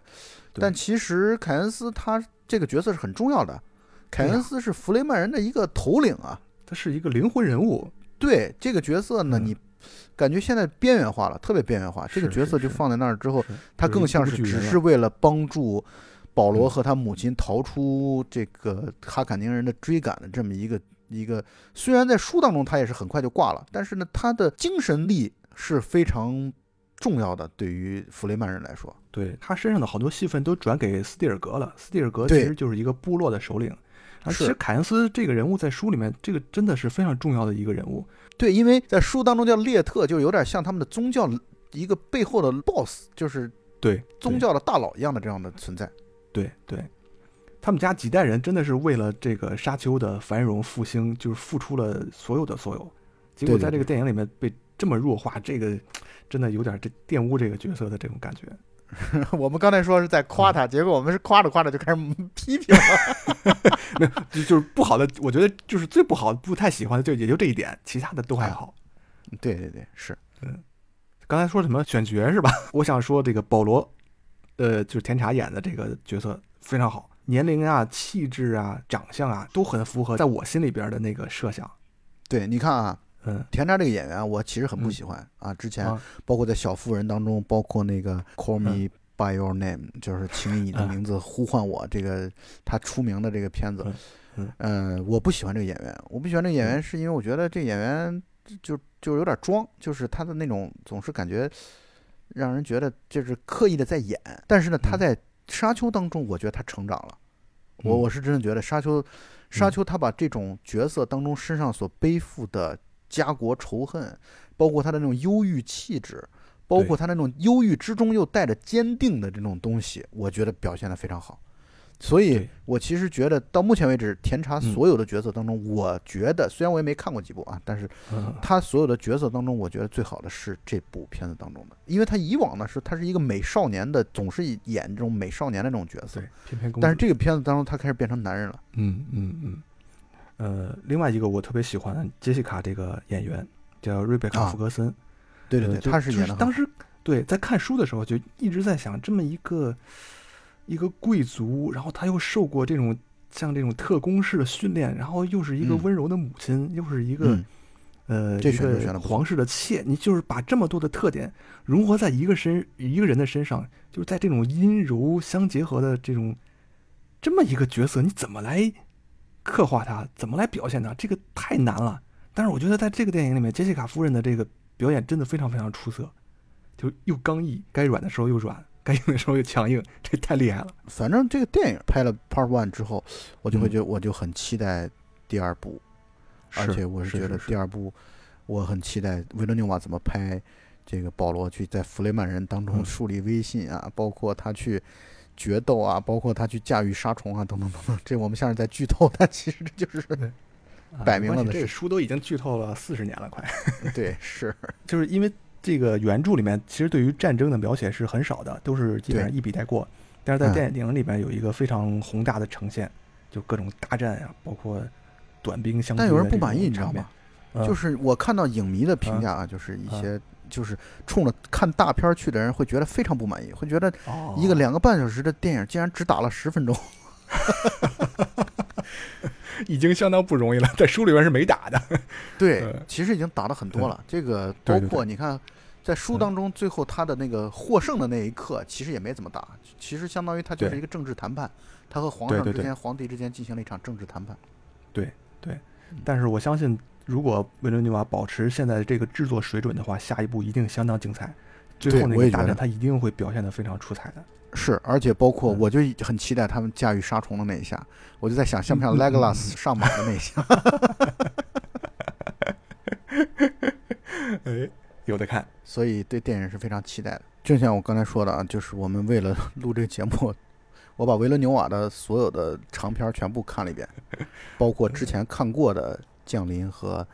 对但其实凯恩斯他这个角色是很重要的，凯恩斯是弗雷曼人的一个头领啊。他是一个灵魂人物，对这个角色呢，嗯你感觉现在边缘化了，特别边缘化。这个角色就放在那儿之后，他更像是只是为了帮助保罗嗯和他母亲逃出这个哈坎宁人的追赶的这么一个一个。虽然在书当中他也是很快就挂了，但是呢，他的精神力是非常重要的，对于弗雷曼人来说。对他身上的好多戏份都转给斯蒂尔格了。斯蒂尔格其实就是一个部落的首领。啊，其实凯恩斯这个人物在书里面，这个真的是非常重要的一个人物。对，因为在书当中叫列特，就有点像他们的宗教一个背后的 boss，就是对，宗教的大佬一样的这样的存在。对对，他们家几代人真的是为了这个沙丘的繁荣复兴，就是付出了所有的所有。结果在这个电影里面被这么弱化，这个真的有点这玷污这个角色的这种感觉。我们刚才说是在夸他，结果我们是夸着夸着就开始批评了。就就是不好的，我觉得就是最不好、不太喜欢的就也就这一点，其他的都还好。对对对，是。嗯刚才说什么选角是吧？我想说这个保罗，呃，就是甜茶演的这个角色非常好。年龄啊、气质啊、长相啊，都很符合在我心里边的那个设想。对，你看啊，嗯，田茶这个演员，我其实很不喜欢啊。之前包括在《小妇人》当中，包括那个《Call Me by Your Name》，就是请以你的名字呼唤我，这个他出名的这个片子，嗯，我不喜欢这个演员。我不喜欢这个演员，是因为我觉得这演员就就有点装，就是他的那种总是感觉让人觉得就是刻意的在演。但是呢，他在《沙丘》当中，我觉得他成长了。我我是真的觉得沙丘，沙丘他把这种角色当中身上所背负的家国仇恨，包括他的那种忧郁气质，包括他那种忧郁之中又带着坚定的这种东西，我觉得表现的非常好。所以，我其实觉得到目前为止，甜茶所有的角色当中，我觉得虽然我也没看过几部啊，但是他所有的角色当中，我觉得最好的是这部片子当中的，因为他以往呢是他是一个美少年的，总是演这种美少年的这种角色，但是这个片子当中，他开始变成男人了。嗯嗯嗯。呃，另外一个我特别喜欢杰西卡这个演员叫瑞贝卡·福格森，对对对，他是演的。当时对在看书的时候就一直在想，这么一个。一个贵族，然后他又受过这种像这种特工式的训练，然后又是一个温柔的母亲，又是一个呃这个皇室的妾，你就是把这么多的特点融合在一个身一个人的身上，就是在这种阴柔相结合的这种这么一个角色，你怎么来刻画他，怎么来表现他？这个太难了。但是我觉得在这个电影里面，杰西卡夫人的这个表演真的非常非常出色，就又刚毅，该软的时候又软。该硬的时候又强硬，这太厉害了。反正这个电影拍了 Part One 之后，我就会觉得我就很期待第二部，而且我是觉得第二部我很期待维伦纽瓦怎么拍这个保罗去在弗雷曼人当中树立威信啊，包括他去决斗啊，包括他去驾驭杀虫啊，等等等等。这我们像是在剧透，但其实这就是 摆明了的。这个书都已经剧透了四十年了，快。对，是，就是因为。这个原著里面其实对于战争的描写是很少的，都是基本上一笔带过。但是在电影里面有一个非常宏大的呈现，就各种大战呀，包括短兵相。但有人不满意，你知道吗？就是 我看到影迷的评价啊，就是一些就是冲着看大片去的人会觉得非常不满意，会觉得一个两个半小时的电影竟然只打了十分钟，已经相当不容易了。在书里边是没打的。对，其实已经打了很多了。这个包括你看。在书当中，最后他的那个获胜的那一刻，其实也没怎么打，其实相当于他就是一个政治谈判，他和皇上之间、皇帝之间进行了一场政治谈判。对对，但是我相信，如果维伦纽瓦保持现在的这个制作水准的话，下一步一定相当精彩。最后那个大战，他一定会表现的非常出彩的。是，而且包括我就很期待他们驾驭杀虫的那一下，我就在想，像不像 Legolas 上马的那一下？哎。有的看，所以对电影是非常期待的。就像我刚才说的啊，就是我们为了录这个节目，我把维伦纽瓦的所有的长片全部看了一遍，包括之前看过的《降临》和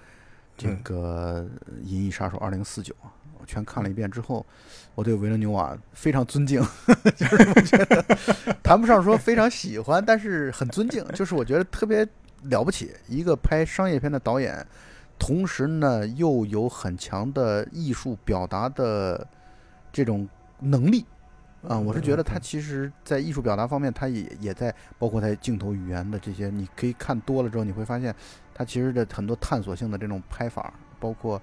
这个《银翼杀手二零四九》，我全看了一遍之后，我对维伦纽瓦非常尊敬，就是我觉得谈不上说非常喜欢，但是很尊敬，就是我觉得特别了不起，一个拍商业片的导演。同时呢，又有很强的艺术表达的这种能力啊！我是觉得他其实，在艺术表达方面，他也也在包括在镜头语言的这些，你可以看多了之后，你会发现他其实的很多探索性的这种拍法，包括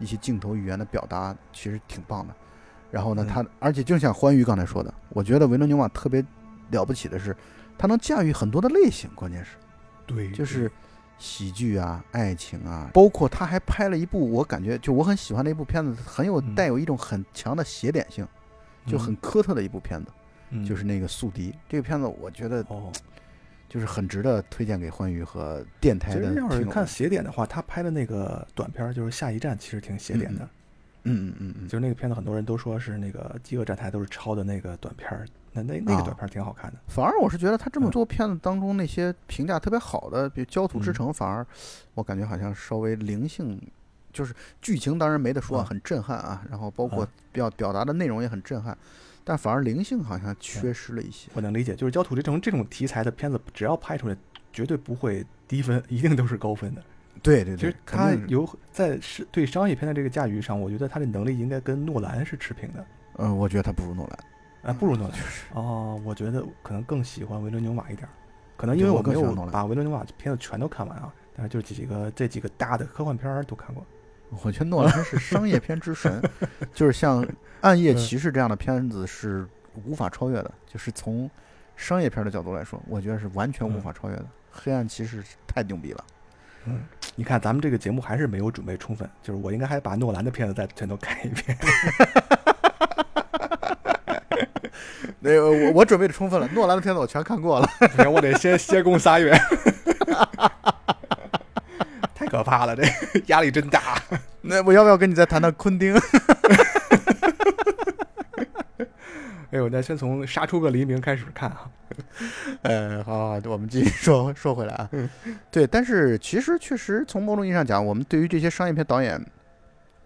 一些镜头语言的表达，其实挺棒的。然后呢，他而且就像欢愉刚才说的，我觉得维伦纽瓦特别了不起的是，他能驾驭很多的类型，关键是，对，就是。喜剧啊，爱情啊，包括他还拍了一部我感觉就我很喜欢的一部片子，很有带有一种很强的写点性，就很科特的一部片子，就是那个《宿敌》这个片子，我觉得哦，就是很值得推荐给欢愉和电台的。其实要是看写点的话，他拍的那个短片就是《下一站》，其实挺写点的。嗯嗯嗯嗯，就是那个片子，很多人都说是那个《饥饿站台》都是抄的那个短片儿。那那那个短片挺好看的，反而我是觉得他这么多片子当中那些评价特别好的，比如《焦土之城》，反而我感觉好像稍微灵性，就是剧情当然没得说，很震撼啊，然后包括表表达的内容也很震撼，但反而灵性好像缺失了一些。我能理解，就是《焦土之城》这种题材的片子，只要拍出来，绝对不会低分，一定都是高分的。对对对，其实他有在是对商业片的这个驾驭上，我觉得他的能力应该跟诺兰是持平的。嗯，我觉得他不如诺兰。哎，不如诺兰。哦，我觉得可能更喜欢维伦纽瓦一点儿，可能因为我我没有把维伦纽瓦片子全都看完啊，但是就是几个这几个大的科幻片儿都看过。我觉得诺兰是商业片之神，就是像《暗夜嗯骑士》这样的片子是无法超越的，就是从商业片的角度来说，我觉得是完全无法超越的。黑暗骑士太牛逼了，嗯，你看咱们这个节目还是没有准备充分，就是我应该还把诺兰的片子再全都看一遍。那个我我准备的充分了，诺兰的片子我全看过了。不行，我得先歇功撒远。太可怕了，这压力真大。那我要不要跟你再谈谈昆汀？哎呦，那先从《杀出个黎明》开始看啊。呃，好，好我们继续说说回来啊。对，但是其实确实从某种意义上讲，我们对于这些商业片导演，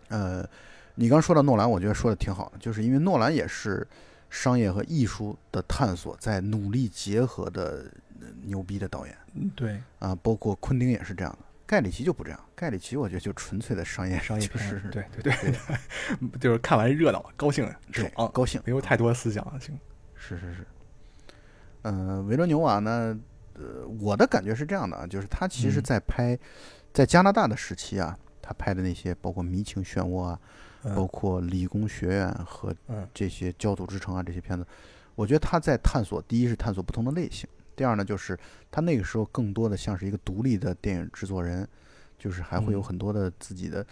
呃，你刚说到诺兰，我觉得说的挺好的，就是因为诺兰也是商业和艺术的探索在努力结合的呃牛逼的导演嗯，对，啊，包括昆汀也是这样的。盖里奇就不这样，盖里奇我觉得就纯粹的商业商业片就是，对对对，就是看完热闹、高兴、对啊，高兴，没有太多思想性。是是是，嗯、维罗纽瓦呢，呃，我的感觉是这样的啊，就是他其实嗯。在拍，在加拿大的时期啊，他拍的那些包括《迷情漩涡》啊，包嗯括《理工学院》和嗯。这些《焦土之城》啊这些片子，我觉得他在探索，第一是探索不同的类型，第二呢就是他那个时候更多的像是一个独立的电影制作人，就是还会有嗯很多的自己的。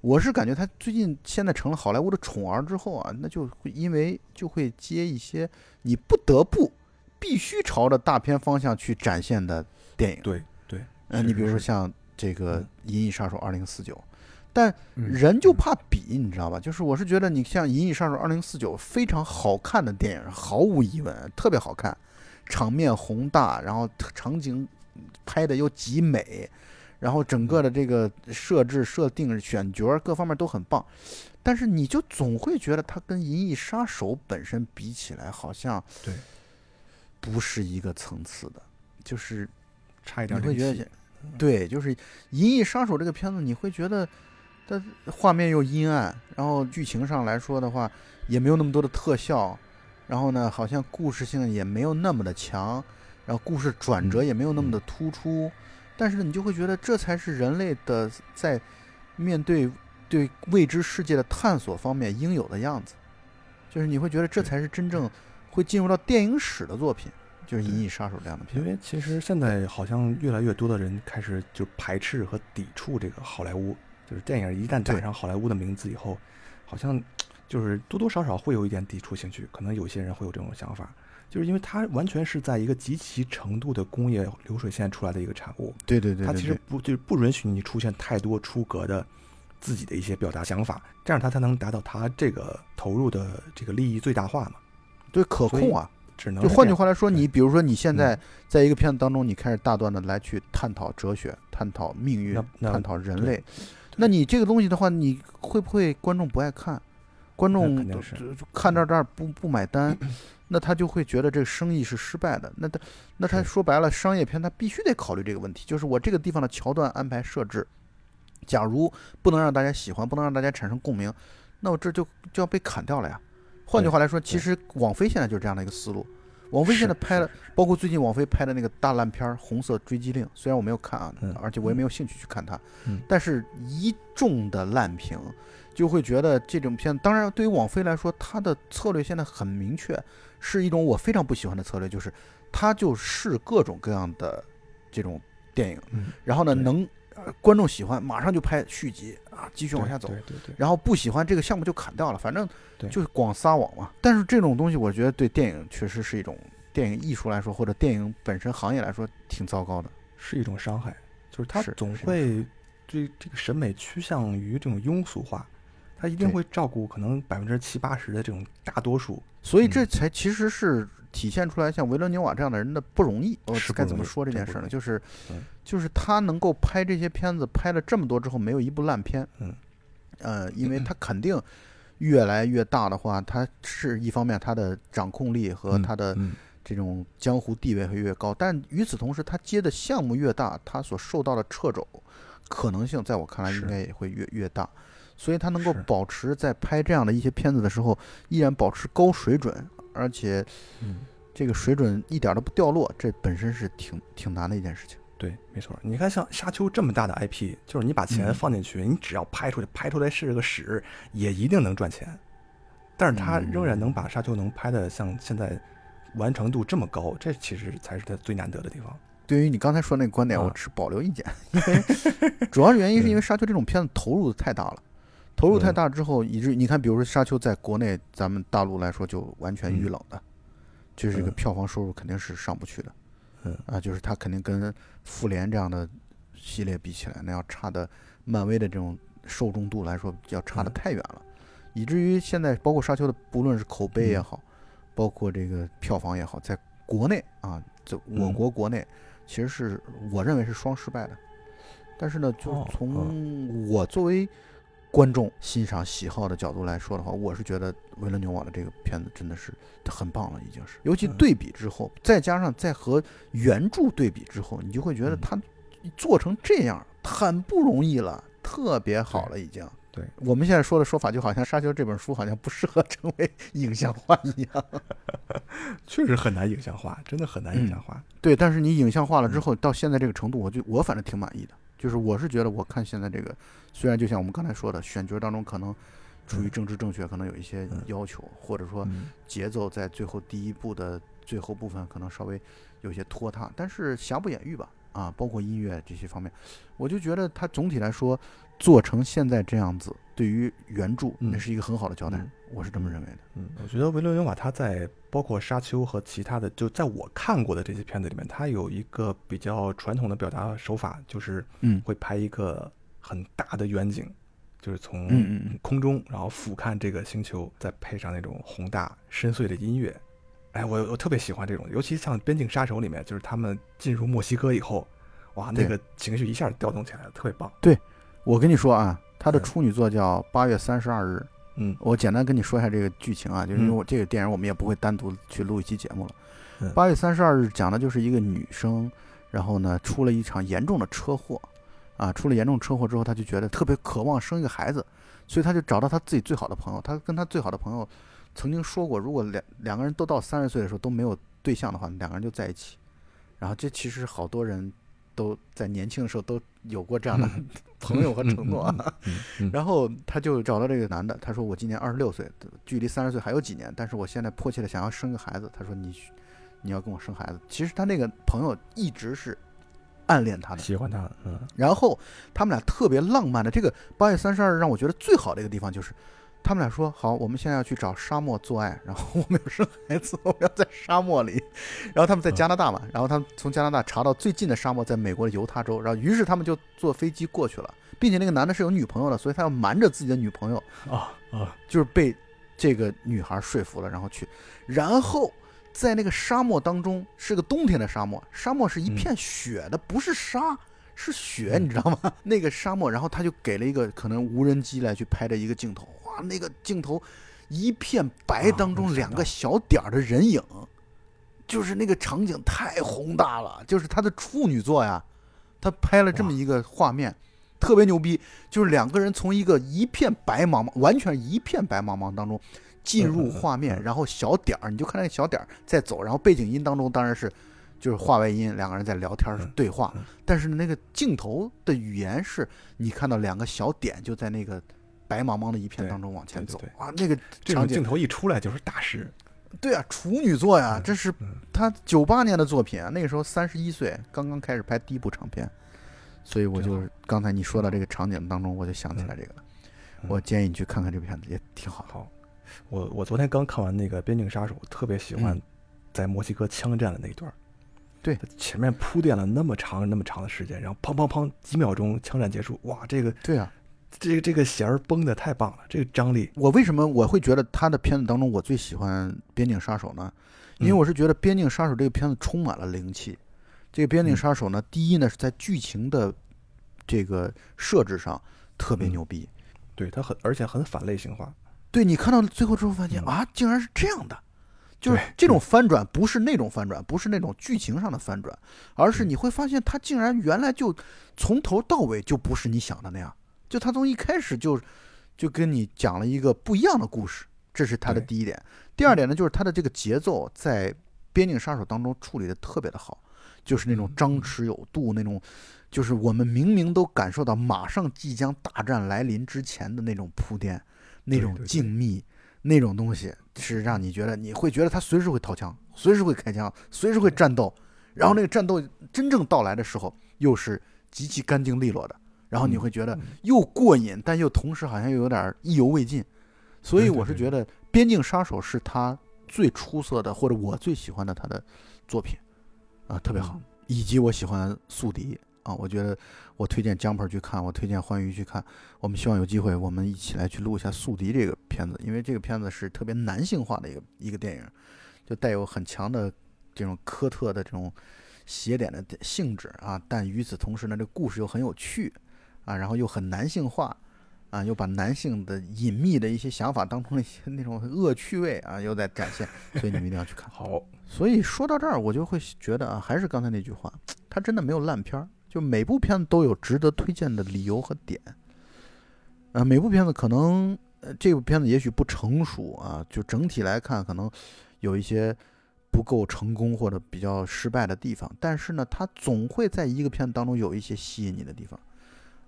我是感觉他最近现在成了好莱坞的宠儿之后啊，那就会因为就会接一些你不得不必须朝着大片方向去展现的电影。对对，嗯、是你比如说像这个《嗯银翼杀手二零四九》，但嗯人就怕比，你知道吧？就是我是觉得你像《银翼杀手二零四九》非常好看的电影，毫无疑问特别好看，场面宏大，然后场景拍的又极美，然后整个的这个设置、设定、选角各方面都很棒。但是你就总会觉得它跟《银翼杀手》本身比起来，好像对不是一个层次的，就是差一点你会觉得，对，就是《银翼杀手》这个片子，你会觉得它画面又阴暗，然后剧情上来说的话，也没有那么多的特效，然后呢，好像故事性也没有那么的强，然后故事转折嗯。也没有那么的突出，但是你就会觉得这才是人类的在面对对未知世界的探索方面应有的样子，就是你会觉得这才是真正会进入到电影史的作品，就是《银翼杀手》这样的片。因为。其实现在好像越来越多的人开始就排斥和抵触这个好莱坞，就是电影一旦打对上好莱坞的名字以后，好像就是多多少少会有一点抵触情绪，可能有些人会有这种想法，就是因为它完全是在一个极其程度的工业流水线出来的一个产物，对对对它其实不就是不允许你出现太多出格的自己的一些表达想法，这样它才能达到它这个投入的这个利益最大化嘛。对可控啊。只能就换句话来说，你比如说你现在嗯在一个片子当中，你开始大段的来去探讨哲学、探讨命运探讨人类，那你这个东西的话，你会不会观众不爱看？观众看到这儿不不买单，那他就会觉得这个生意是失败的。那他那他说白了，商业片他必须得考虑这个问题，就是我这个地方的桥段安排设置，假如不能让大家喜欢，不能让大家产生共鸣，那我这就就要被砍掉了呀。换句话来说，其实网飞现在就是这样的一个思路。王菲现在拍了，包括最近王菲拍的那个大烂片儿《红色追击令》，虽然我没有看啊，嗯而且我也没有兴趣去看它，嗯但是一众的烂评，就会觉得这种片，当然对于网飞来说，它的策略现在很明确，是一种我非常不喜欢的策略，就是它就是各种各样的这种电影，嗯，然后呢，能、呃观众喜欢，马上就拍续集啊，继续往下走。对对对，然后不喜欢这个项目就砍掉了，反正对就是广撒网嘛。但是这种东西，我觉得对电影确实是一种电影艺术来说，或者电影本身行业来说，挺糟糕的。是一种伤害，就是它总会对这个审美趋向于这种庸俗化，它一定会照顾可能百分之七八十的这种大多数。所以这嗯才其实是体现出来像维伦纽瓦这样的人的不容易。我是该怎么说这件事呢？就是嗯就是他能够拍这些片子，拍了这么多之后，没有一部烂片。嗯，呃，因为 他肯定越来越大的话，他是一方面他的掌控力和嗯他的嗯这种江湖地位会越高，但与此同时，他接的项目越大，他所受到的掣肘可能性，在我看来应该也会越越大，所以他能够保持在拍这样的一些片子的时候，依然保持高水准，而且嗯，这个水准一点都不掉落，这本身是挺挺难的一件事情。对，没错。你看像沙丘这么大的 IP，就是你把钱嗯放进去，你只要拍出去，拍出来是个屎，也一定能赚钱。但是他仍然能把沙丘能拍的像现在完成度这么高，这其实才是他最难得的地方。对于你刚才说那个观点，啊我持保留意见，因为 主要原因是因为《沙丘》这种片子投入的太大了，投入太大之后，以至于你看，比如说《沙丘》在国内咱们大陆来说就完全遇冷的，就是这个嗯。票房收入肯定是上不去的，嗯。啊，就是它肯定跟复联这样的系列比起来，那要差的漫威的这种受众度来说，要差的嗯。太远了，以至于现在包括《沙丘》的，不论是口碑也嗯。好，包括这个票房也好，在国内啊，在我嗯。国国内。其实是我认为是双失败的，但是呢，就哦从我作为观众欣赏喜好的角度来说的话，我是觉得维伦纽瓦的这个片子真的是很棒了，已经是。尤其嗯对比之后，再加上再和原著对比之后，你就会觉得嗯他做成这样很不容易了，特别好了，已经。对我们现在说的说法，就好像《沙丘》这本书好像不适合成为影像化一样。确实很难影像化，真的很难影像化。对，但是你影像化了之嗯后，到现在这个程度，我就我反正挺满意的。就是我是觉得，我看现在这个，虽然就像我们刚才说的，选角当中可能出于嗯。政治正确，可能有一些嗯。要求，或者说嗯。节奏在最后第一部的最后部分可能稍微有些拖沓，但是瑕不掩瑜吧。啊，包括音乐这些方面，我就觉得它总体来说做成现在这样子，对于原著嗯。也是一个很好的交代，嗯我是这么认为的。嗯，我觉得维伦纽瓦他在包括《沙丘》和其他的，就在我看过的这些片子里面，他有一个比较传统的表达手法，就是嗯会拍一个很大的远景，就是从空中然后俯瞰这个星球，再配上那种宏大深邃的音乐。哎，我我特别喜欢这种，尤其像《边境杀手》里面，就是他们进入墨西哥以后，哇，那个情绪一下调动起来了，特别棒。对我跟你说啊，他的嗯处女作叫《八月三十二日》。嗯我简单跟你说一下这个剧情啊，就是因为嗯我这个电影我们也不会单独去录一期节目了。嗯八月三十二日讲的就是一个女生，然后呢出了一场严重的车祸，啊，出了严重车祸之后，她就觉得特别渴望生一个孩子，所以她就找到她自己最好的朋友。她跟她最好的朋友曾经说过，如果两两个人都到三十岁的时候都没有对象的话，两个人就在一起。然后这其实好多人都在年轻的时候都有过这样的 朋友和承诺 然后他就找到这个男的，他说我今年二十六岁，距离三十岁还有几年，但是我现在迫切的想要生个孩子。他说你需你要跟我生孩子。其实他那个朋友一直是暗恋他的，喜欢他，嗯然后他们俩特别浪漫的。这个八月三十二日让我觉得最好的一个地方就是，他们俩说好，我们现在要去找沙漠做爱，然后我们要生孩子，我们要在沙漠里。然后他们在加拿大嘛，然后他们从加拿大查到最近的沙漠在美国的犹他州，然后于是他们就坐飞机过去了，并且那个男的是有女朋友的，所以他要瞒着自己的女朋友，啊啊，就是被这个女孩说服了，然后去，然后在那个沙漠当中是个冬天的沙漠，沙漠是一片雪的，不是沙。是雪，嗯你知道吗？那个沙漠，然后他就给了一个可能无人机来去拍的一个镜头，哇，那个镜头一片白啊当中两个小点儿的人影，就是那个场景太宏大了，就是他的处女作呀，他拍了这么一个画面，特别牛逼，就是两个人从一个一片白茫茫，完全一片白茫茫当中进入画面，嗯然后小点儿，你就看那个小点儿在走，然后背景音当中当然是就是画外音，两个人在聊天对话嗯，但是那个镜头的语言是你看到两个小点就在那个白茫茫的一片当中往前走对对对，哇，那个这场镜头一出来就是大师。对啊，处女作呀，嗯这是嗯他九八年的作品啊，那个时候三十一岁，刚刚开始拍第一部长片，所以我就是刚才你说到这个场景当中，我就想起来这个了。嗯我建议你去看看这部片子，也挺好我我昨天刚看完那个《边境杀手》，特别喜欢嗯在墨西哥枪战的那一段儿。对它前面铺垫了那么长那么长的时间，然后砰砰砰几秒钟枪战结束，哇，这个对啊，这个这个弦儿绷得太棒了，这个张力，我为什么我会觉得他的片子当中我最喜欢《边境杀手》呢？因为嗯。我是觉得《边境杀手》这个片子充满了灵气。这个《边境嗯。杀手》呢，第一呢是在剧情的这个设置上特别嗯。牛逼。对它很而且很反类型化，对你看到最后之后发现、嗯。啊，竟然是这样的，就是这种翻转不是那种翻转，不是那种剧情上的翻转，而是嗯。你会发现他竟然原来就从头到尾就不是你想的那样，就他从一开始就就跟你讲了一个不一样的故事，这是他的第一点。第二点呢，就是他的这个节奏在《边境杀手》当中处理的特别的好，就是那种嗯张弛有度，那种就是我们明明都感受到马上即将大战来临之前的那种铺垫，那种对对对。静谧，那种东西是让你觉得你会觉得他随时会掏枪，随时会开枪，随时会战斗，然后那个战斗真正到来的时候又是极其干净利落的，然后你会觉得嗯又过瘾，但又同时好像又有点意犹未尽。所以我是觉得《边境杀手》是他最出色的，或者我最喜欢的他的作品啊，特别好。嗯以及我喜欢宿敌啊，我觉得我推荐江鹏去看，我推荐欢愉去看。我们希望有机会我们一起来去录一下宿敌这个片子，因为这个片子是特别男性化的一个一个电影，就带有很强的这种科特的这种邪点的性质啊，但与此同时呢，这故事又很有趣啊，然后又很男性化。啊，又把男性的隐秘的一些想法当中的一些 那种恶趣味啊，又在展现，所以你们一定要去看。好，所以说到这儿，我就会觉得啊，还是刚才那句话，它真的没有烂片儿，就每部片子都有值得推荐的理由和点。呃，每部片子可能，呃，这部片子也许不成熟啊，就整体来看可能有一些不够成功或者比较失败的地方，但是呢，它总会在一个片子当中有一些吸引你的地方，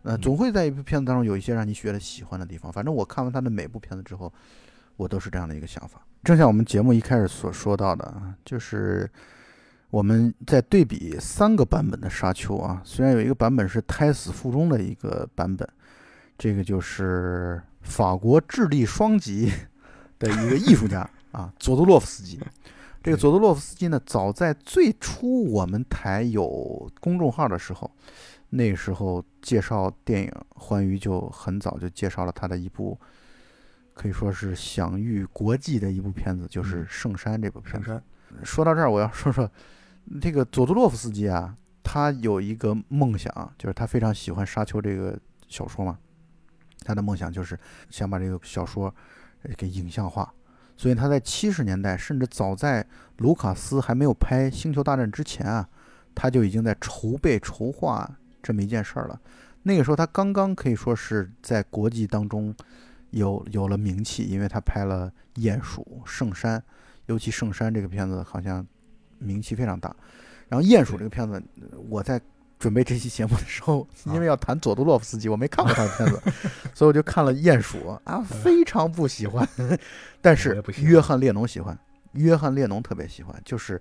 呃，嗯总会在一部片子当中有一些让你觉得喜欢的地方。反正我看完他的每部片子之后，我都是这样的一个想法。正像我们节目一开始所说到的啊，就是我们在对比三个版本的《沙丘》啊，虽然有一个版本是胎死腹中的一个版本，这个就是法国智利双极的一个艺术家 啊，佐多洛夫斯基。这个佐多洛夫斯基呢，早在最初我们台有公众号的时候，那时候介绍电影，欢愉就很早就介绍了他的一部，可以说是享誉国际的一部片子，就是《嗯圣山》这部片子。说到这儿，我要说说这个佐杜洛夫斯基啊，他有一个梦想，就是他非常喜欢《沙丘》这个小说嘛，他的梦想就是想把这个小说呃给影像化，所以他在七十年代，甚至早在卢卡斯还没有拍《星球大战》之前啊，他就已经在筹备筹划这么一件事儿了。那个时候他刚刚可以说是在国际当中有有了名气，因为他拍了《鼹鼠》《圣山》，尤其《圣山》这个片子好像名气非常大。然后《鼹鼠》这个片子，我在准备这期节目的时候，因为要谈佐杜洛夫斯基，我没看过他的片子，所以我就看了《鼹鼠》啊，非常不喜欢。但是约翰列侬喜欢，约翰列侬特别喜欢，就是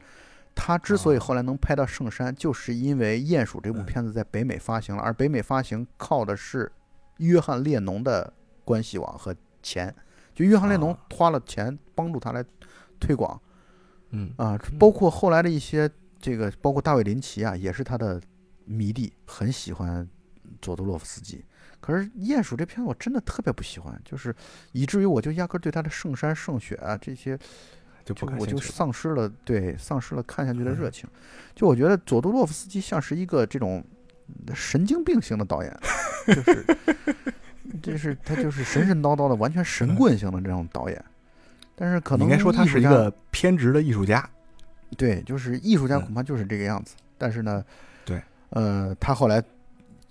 他之所以哦后来能拍到《圣山》，就是因为《鼹鼠》这部嗯片子在北美发行了，而北美发行靠的是约翰列侬的关系网和钱，就约翰列侬啊花了钱帮助他来推广。嗯啊，包括后来的一些这个，包括大卫林奇啊，也是他的迷弟，很喜欢佐杜洛夫斯基。可是《鼹鼠》这片子我真的特别不喜欢，就是以至于我就压根儿对他的圣山圣雪啊这些，就就我就不感兴趣了。丧失了对丧失了看下去的热嗯情。就我觉得佐杜洛夫斯基像是一个这种神经病型的导演，就是 就是他就是神神叨叨的，完全神棍型的这种导演。但是可能应该说他是一个偏执的艺术家。对，就是艺术家嗯恐怕就是这个样子。但是呢，对，呃，他后来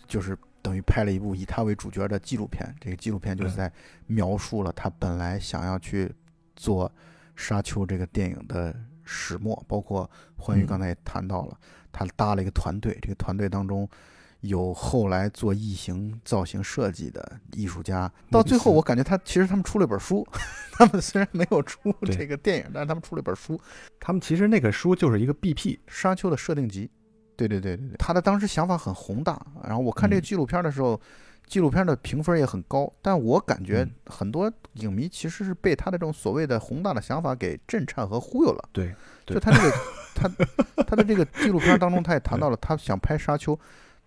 就是等于拍了一部以他为主角的纪录片，这个纪录片就是嗯在描述了他本来想要去做《沙丘》这个电影的始末，包括欢愉嗯。刚才也谈到了，他搭了一个团队，这个团队当中。有后来做异形造型设计的艺术家，到最后我感觉他其实他们出了一本书，他们虽然没有出这个电影，但是他们出了一本书，他们其实那个书就是一个 BP，沙丘的设定集，对对对对对，他的当时想法很宏大。然后我看这个嗯。纪录片的时候，纪录片的评分也很高，但我感觉嗯。很多影迷其实是被他的这种所谓的宏大的想法给震颤和忽悠了。对，对。就他这个 他他的这个纪录片当中，他也谈到了，他想拍沙丘。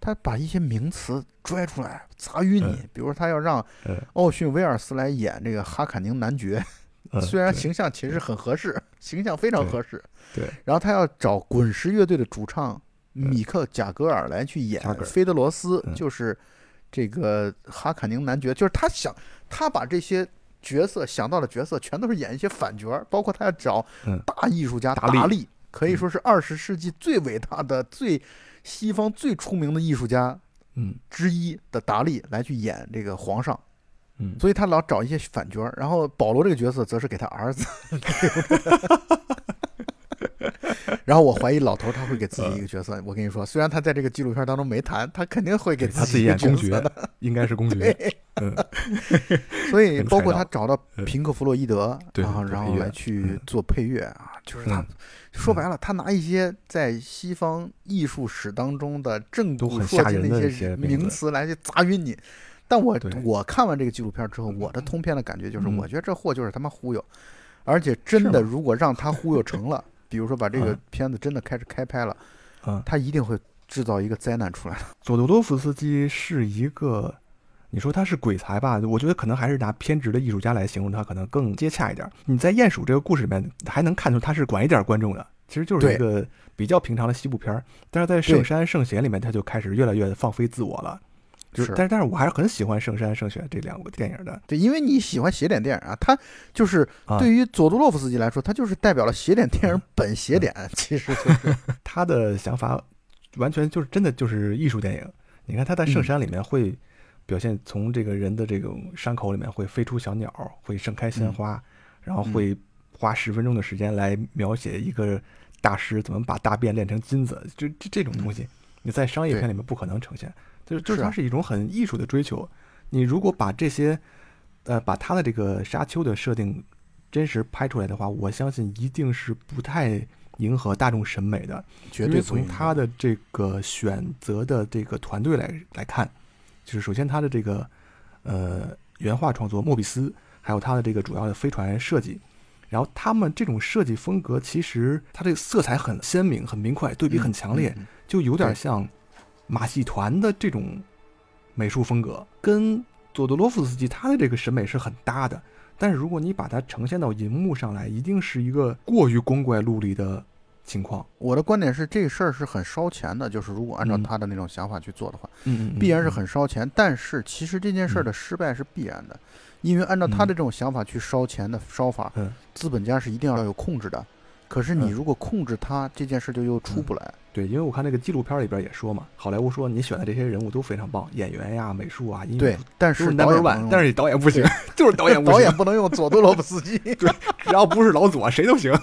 他把一些名词拽出来砸晕你，嗯。比如说他要让呃，奥逊·威尔斯来演这个哈坎宁男爵，呃 虽然形象其实很合适，形象非常合适。对，然后他要找滚石乐队的主唱米克·贾格尔来去演菲德罗斯，嗯。就是这个哈卡宁男爵，就是他想他把这些角色想到的角色全都是演一些反角儿，包括他要找嗯大艺术家达利达利，可以说是二十世纪最伟大的、最西方最出名的艺术家嗯，之一的达利来去演这个皇上，嗯，所以他老找一些反角儿。然后保罗这个角色则是给他儿子。然后我怀疑老头儿他会给自己一个角色。我跟你说，虽然他在这个纪录片当中没谈，他肯定会给自己己一个演公爵角色的。，应该是公爵。嗯，所以包括他找到嗯平克·弗洛伊德，对然后然后来去嗯做配乐啊，就是他嗯说白了，他拿一些在西方艺术史当中的正都古烁很吓人今的一些名词来去砸晕你。但我我看完这个纪录片之后，我的通篇的感觉就是，嗯我觉得这货就是他妈忽悠，而且真的，如果让他忽悠成了，比如说把这个嗯片子真的开始开拍了，嗯，他一定会制造一个灾难出来。佐多多夫斯基是一个，你说他是鬼才吧？我觉得可能还是拿偏执的艺术家来形容他，可能更接洽一点。你在《鼹鼠》这个故事里面还能看出他是管一点观众的，其实就是一个比较平常的西部片儿。但是在《圣山圣贤》里面，他就开始越来越放飞自我了。就是，但是但是我还是很喜欢《圣山圣雪》这两部电影的。对，因为你喜欢邪典电影啊，他就是啊对于佐杜洛夫斯基来说，他就是代表了邪典电影本邪典，其实就是 他的想法完全就是真的就是艺术电影。你看他在《圣山》里面会表现从这个人的这种伤口里面会飞出小鸟，会盛开鲜花，然后会花十分钟的时间来描写一个大师怎么把大便炼成金子，就这这种东西，你在商业片里面不可能呈现。就是就是它是一种很艺术的追求。你如果把这些，呃，把它的这个沙丘的设定真实拍出来的话，我相信一定是不太迎合大众审美的。绝对从他的这个选择的这个团队来来看，就是首先他的这个呃原画创作莫比斯，还有他的这个主要的飞船设计，然后他们这种设计风格，其实它这个色彩很鲜明、很明快，对比很强烈，嗯嗯就有点对像马戏团的这种美术风格，跟佐德罗夫斯基他的这个审美是很搭的。但是如果你把它呈现到银幕上来，一定是一个过于光怪陆离的情况。我的观点是，这事儿是很烧钱的，就是如果按照嗯他的那种想法去做的话，必然是很烧钱。但是其实这件事儿的失败是必然的，因为按照他的这种想法去烧钱的烧法，嗯资本家是一定要有控制的。可是你嗯如果控制他，这件事就又出不来。对，因为我看那个纪录片里边也说嘛，好莱坞说你选的这些人物都非常棒，演员呀、美术啊、音乐对，但是导演但是你导演不行，就是导演不行导演不能用佐多罗夫斯基。对只要不是老左，谁都行。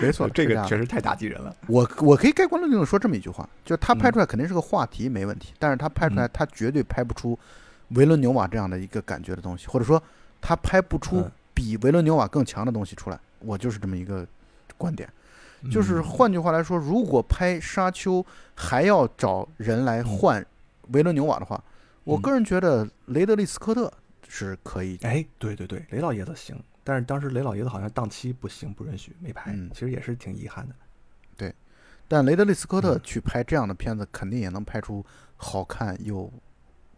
没错，这个确实太打击人了。我我可以盖棺论定的说这么一句话，就是他拍嗯出来肯定是个话题没问题，但是他拍出来嗯他绝对拍不出维伦纽瓦这样的一个感觉的东西，或者说他拍不出嗯比维伦纽瓦更强的东西出来。我就是这么一个观点，就是嗯换句话来说，如果拍沙丘还要找人来换维伦纽瓦的话，我嗯个人觉得雷德利·斯科特是可以的。哎，对对对，雷老爷子行，但是当时雷老爷子好像档期不行，不允许，没拍。嗯其实也是挺遗憾的。对但雷德利·斯科特嗯去拍这样的片子，肯定也能拍出好看又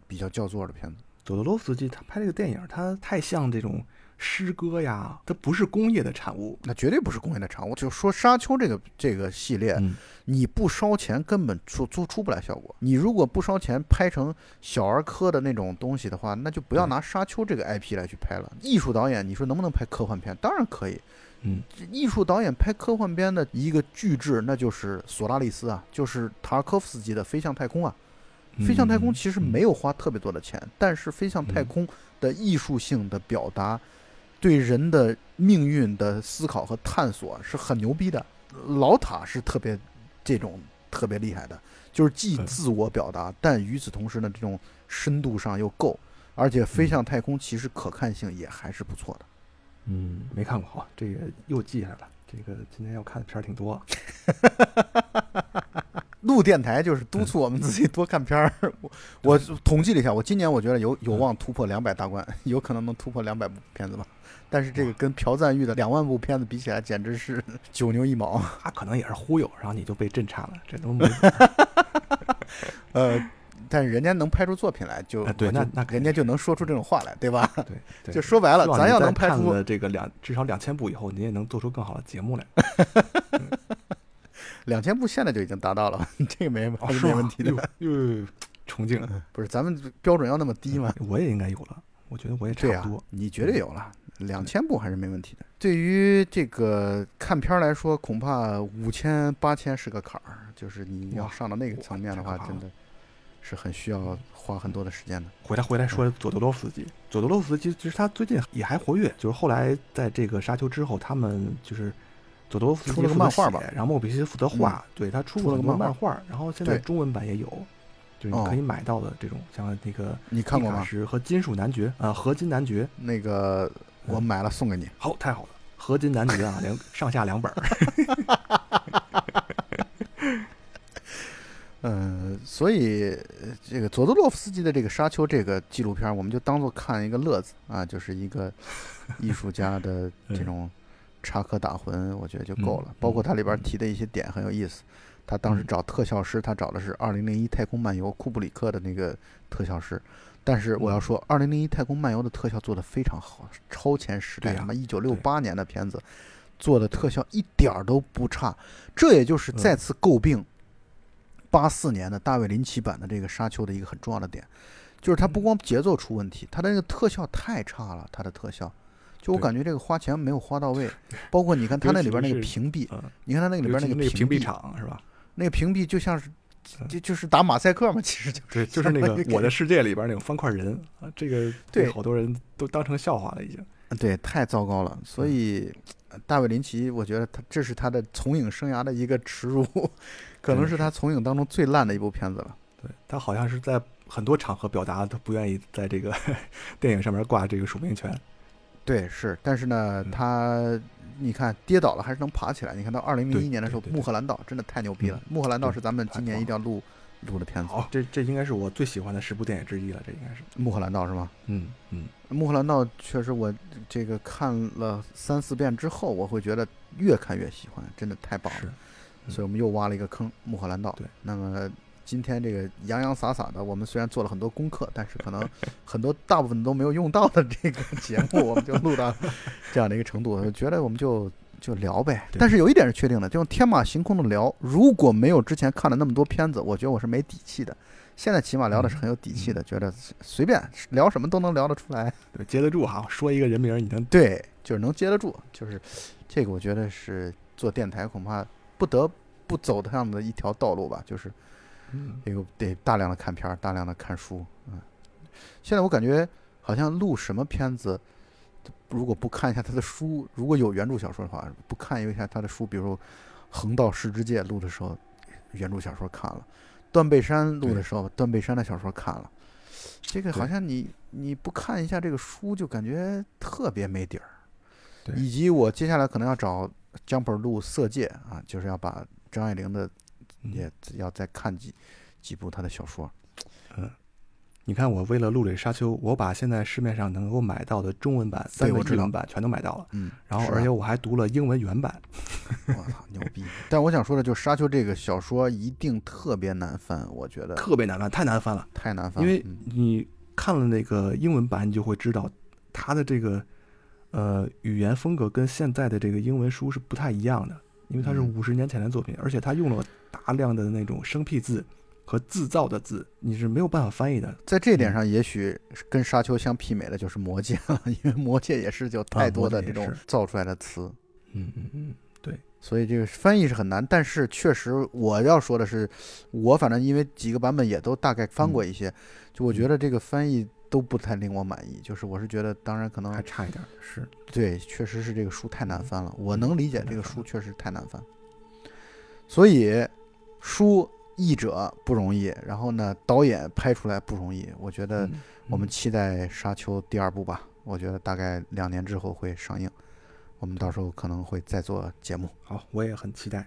比较叫座的片子。佐德罗夫斯基他拍这个电影，他太像这种诗歌呀，它不是工业的产物。那绝对不是工业的产物。就说《沙丘》这个这个系列，嗯，你不烧钱根本出出出不来效果。你如果不烧钱拍成小儿科的那种东西的话，那就不要拿《沙丘》这个 IP 来去拍了。艺术导演，你说能不能拍科幻片？当然可以。嗯，艺术导演拍科幻片的一个巨制，那就是索拉利斯啊，就是塔尔科夫斯基的《飞向太空》啊。飞向太空其实没有花特别多的钱，但是飞向太空的艺术性的表达，对人的命运的思考和探索是很牛逼的。老塔是特别这种特别厉害的，就是既嗯自我表达，但与此同时呢，这种深度上又够，而且飞向太空其实可看性也还是不错的。嗯，没看过，好，这个又记下来了。这个今天要看的片儿挺多。录电台就是督促我们自己多看片儿。我我统计了一下，我今年我觉得有有望突破两百大关，有可能能突破两百部片子吧。但是这个跟朴赞玉的两万部片子比起来，简直是 九牛一毛。他可能也是忽悠，然后你就被震颤了，这都没。呃，但是人家能拍出作品来，就啊对那那人家就能说出这种话来，对吧？对对，就说白了咱要能拍出这个两至少两千部以后，你也能做出更好的节目来。两千部，现在就已经达到了，这个没还是是吗没问题的。哟哟，崇敬，不是咱们标准要那么低吗？我也应该有了，我觉得我也差、不多。你绝对有了，两千部还是没问题的。对于这个看片儿来说，恐怕五千八千是个坎儿，就是你要上到那个层面的话，真的是很需要花很多的时间的。回来回来说佐德洛夫斯基，佐德洛夫斯基其实他最近也还活跃，就是后来在这个沙丘之后，他们就是佐德洛夫斯基出了个负责漫画吧写然后莫比西斯负责画，对他出过很多出了个漫漫画，然后现在中文版也有，就是你哦可以买到的这种，像那个你看过吗？是和金属男爵啊，合金男爵，那个我买了送给你。好，太好了，合金男爵啊，两上下两本儿，嗯，所以呃这个佐德洛夫斯基的这个《沙丘》这个纪录片，我们就当做看一个乐子啊，就是一个 艺术家的这种插科打诨，我觉得就够了嗯。包括它里边提的一些点很有意思。他当时嗯找特效师，他找的是《二零零一太空漫游》库布里克的那个特效师。但是我要说，《二零零一太空漫游》的特效做得非常好，超前时代，对呀他妈一九六八年的片子，做的特效一点儿都不差。这也就是再次诟病八四年的大卫林奇版的这个《沙丘》的一个很重要的点，就是它不光节奏出问题，它的那个特效太差了，它的特效。就我感觉这个花钱没有花到位，包括你看它那里边那个屏蔽，嗯，你看它那个里边那个屏蔽蔽，场是吧？那个屏蔽就像是嗯就就是打马赛克嘛，其实就是对，就是那个《我的世界》里边那种方块人啊，这个对好多人都当成笑话了，已经。对，太糟糕了。所嗯以，呃大卫林奇，我觉得他这是他的从影生涯的一个耻辱，可能是他从影当中最烂的一部片子了。对他好像是在很多场合表达他不愿意在这个 电影上面挂这个署名权。对，是，但是呢，嗯他你看跌倒了还是能爬起来。你看到二零零对一年的时候，穆赫兰道真的太牛逼了。穆赫兰道是咱们今年一定要录录的片子。好，这这应该是我最喜欢的十部电影之一了，这应该是。穆赫兰道是吗？嗯嗯，穆赫兰道确实，我这个看了三四遍之后，我会觉得越看越喜欢，真的太棒了。所以我们又挖了一个坑，穆赫兰道。对，那么今天这个洋洋洒洒的，我们虽然做了很多功课，但是可能 很多大部分都没有用到的这个节目，我们就录到这样的一个程度。我觉得我们就就聊呗。但是有一点是确定的，这种天马行空的聊，如果没有之前看了那么多片子，我觉得我是没底气的。现在起码聊的是很有底气的，觉得随便聊什么都能聊得出来。对，接得住哈，说一个人名儿你能对，就是能接得住，就是这个，我觉得是做电台恐怕不得不走的上的一条道路吧，就是嗯这个得大量的看片儿，大量的看书。嗯，现在我感觉好像录什么片子，如果不看一下他的书，如果有原著小说的话，不看一下他的书，比如《横道世之介》录的时候，原著小说看了；断背山录的时候，断背山的小说看了。这个好像你你不看一下这个书，就感觉特别没底儿。对以及我接下来可能要找 Jumper 录《色戒》啊，就是要把张爱玲的嗯也要再看几几部他的小说。嗯你看，我为了录这《沙丘》，我把现在市面上能够买到的中文版三个我知道英文版全都买到了，嗯，然后而且我还读了英文原版。我操，牛逼！但我想说的就是《沙丘》这个小说一定特别难翻，我觉得特别难翻，太难翻了。太难翻了。因为嗯你看了那个英文版，你就会知道它的这个呃语言风格跟现在的这个英文书是不太一样的，因为它是嗯五十年前的作品，而且它用了大量的那种生僻字和自造的字，你是没有办法翻译的。在这点嗯上，也许跟《沙丘》相媲美的就是《魔戒》了，因为《魔戒》也是有太多的这种造出来的词。嗯嗯嗯，对所以这个翻译是很难，但是确实我要说的是，我反正因为几个版本也都大概翻过一些，就我觉得这个翻译都不太令我满意。就是我是觉得，当然可能还差一点儿，是对，确实是这个书太难翻了，我嗯能理解这个书确实太难翻。所以书译者不容易，然后呢，导演拍出来不容易。我觉得嗯我们嗯期待《沙丘》第二部吧，我觉得大概两年之后会上映，我们到时候可能会再做节目。好，我也很期待，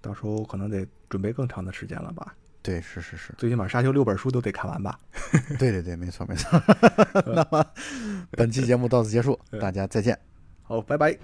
到时候可能得准备更长的时间了吧。对，是是是，最起码《沙丘》六本书都得看完吧。对对对，没错没错。那么本期节目到此结束，大家再见。好，拜拜。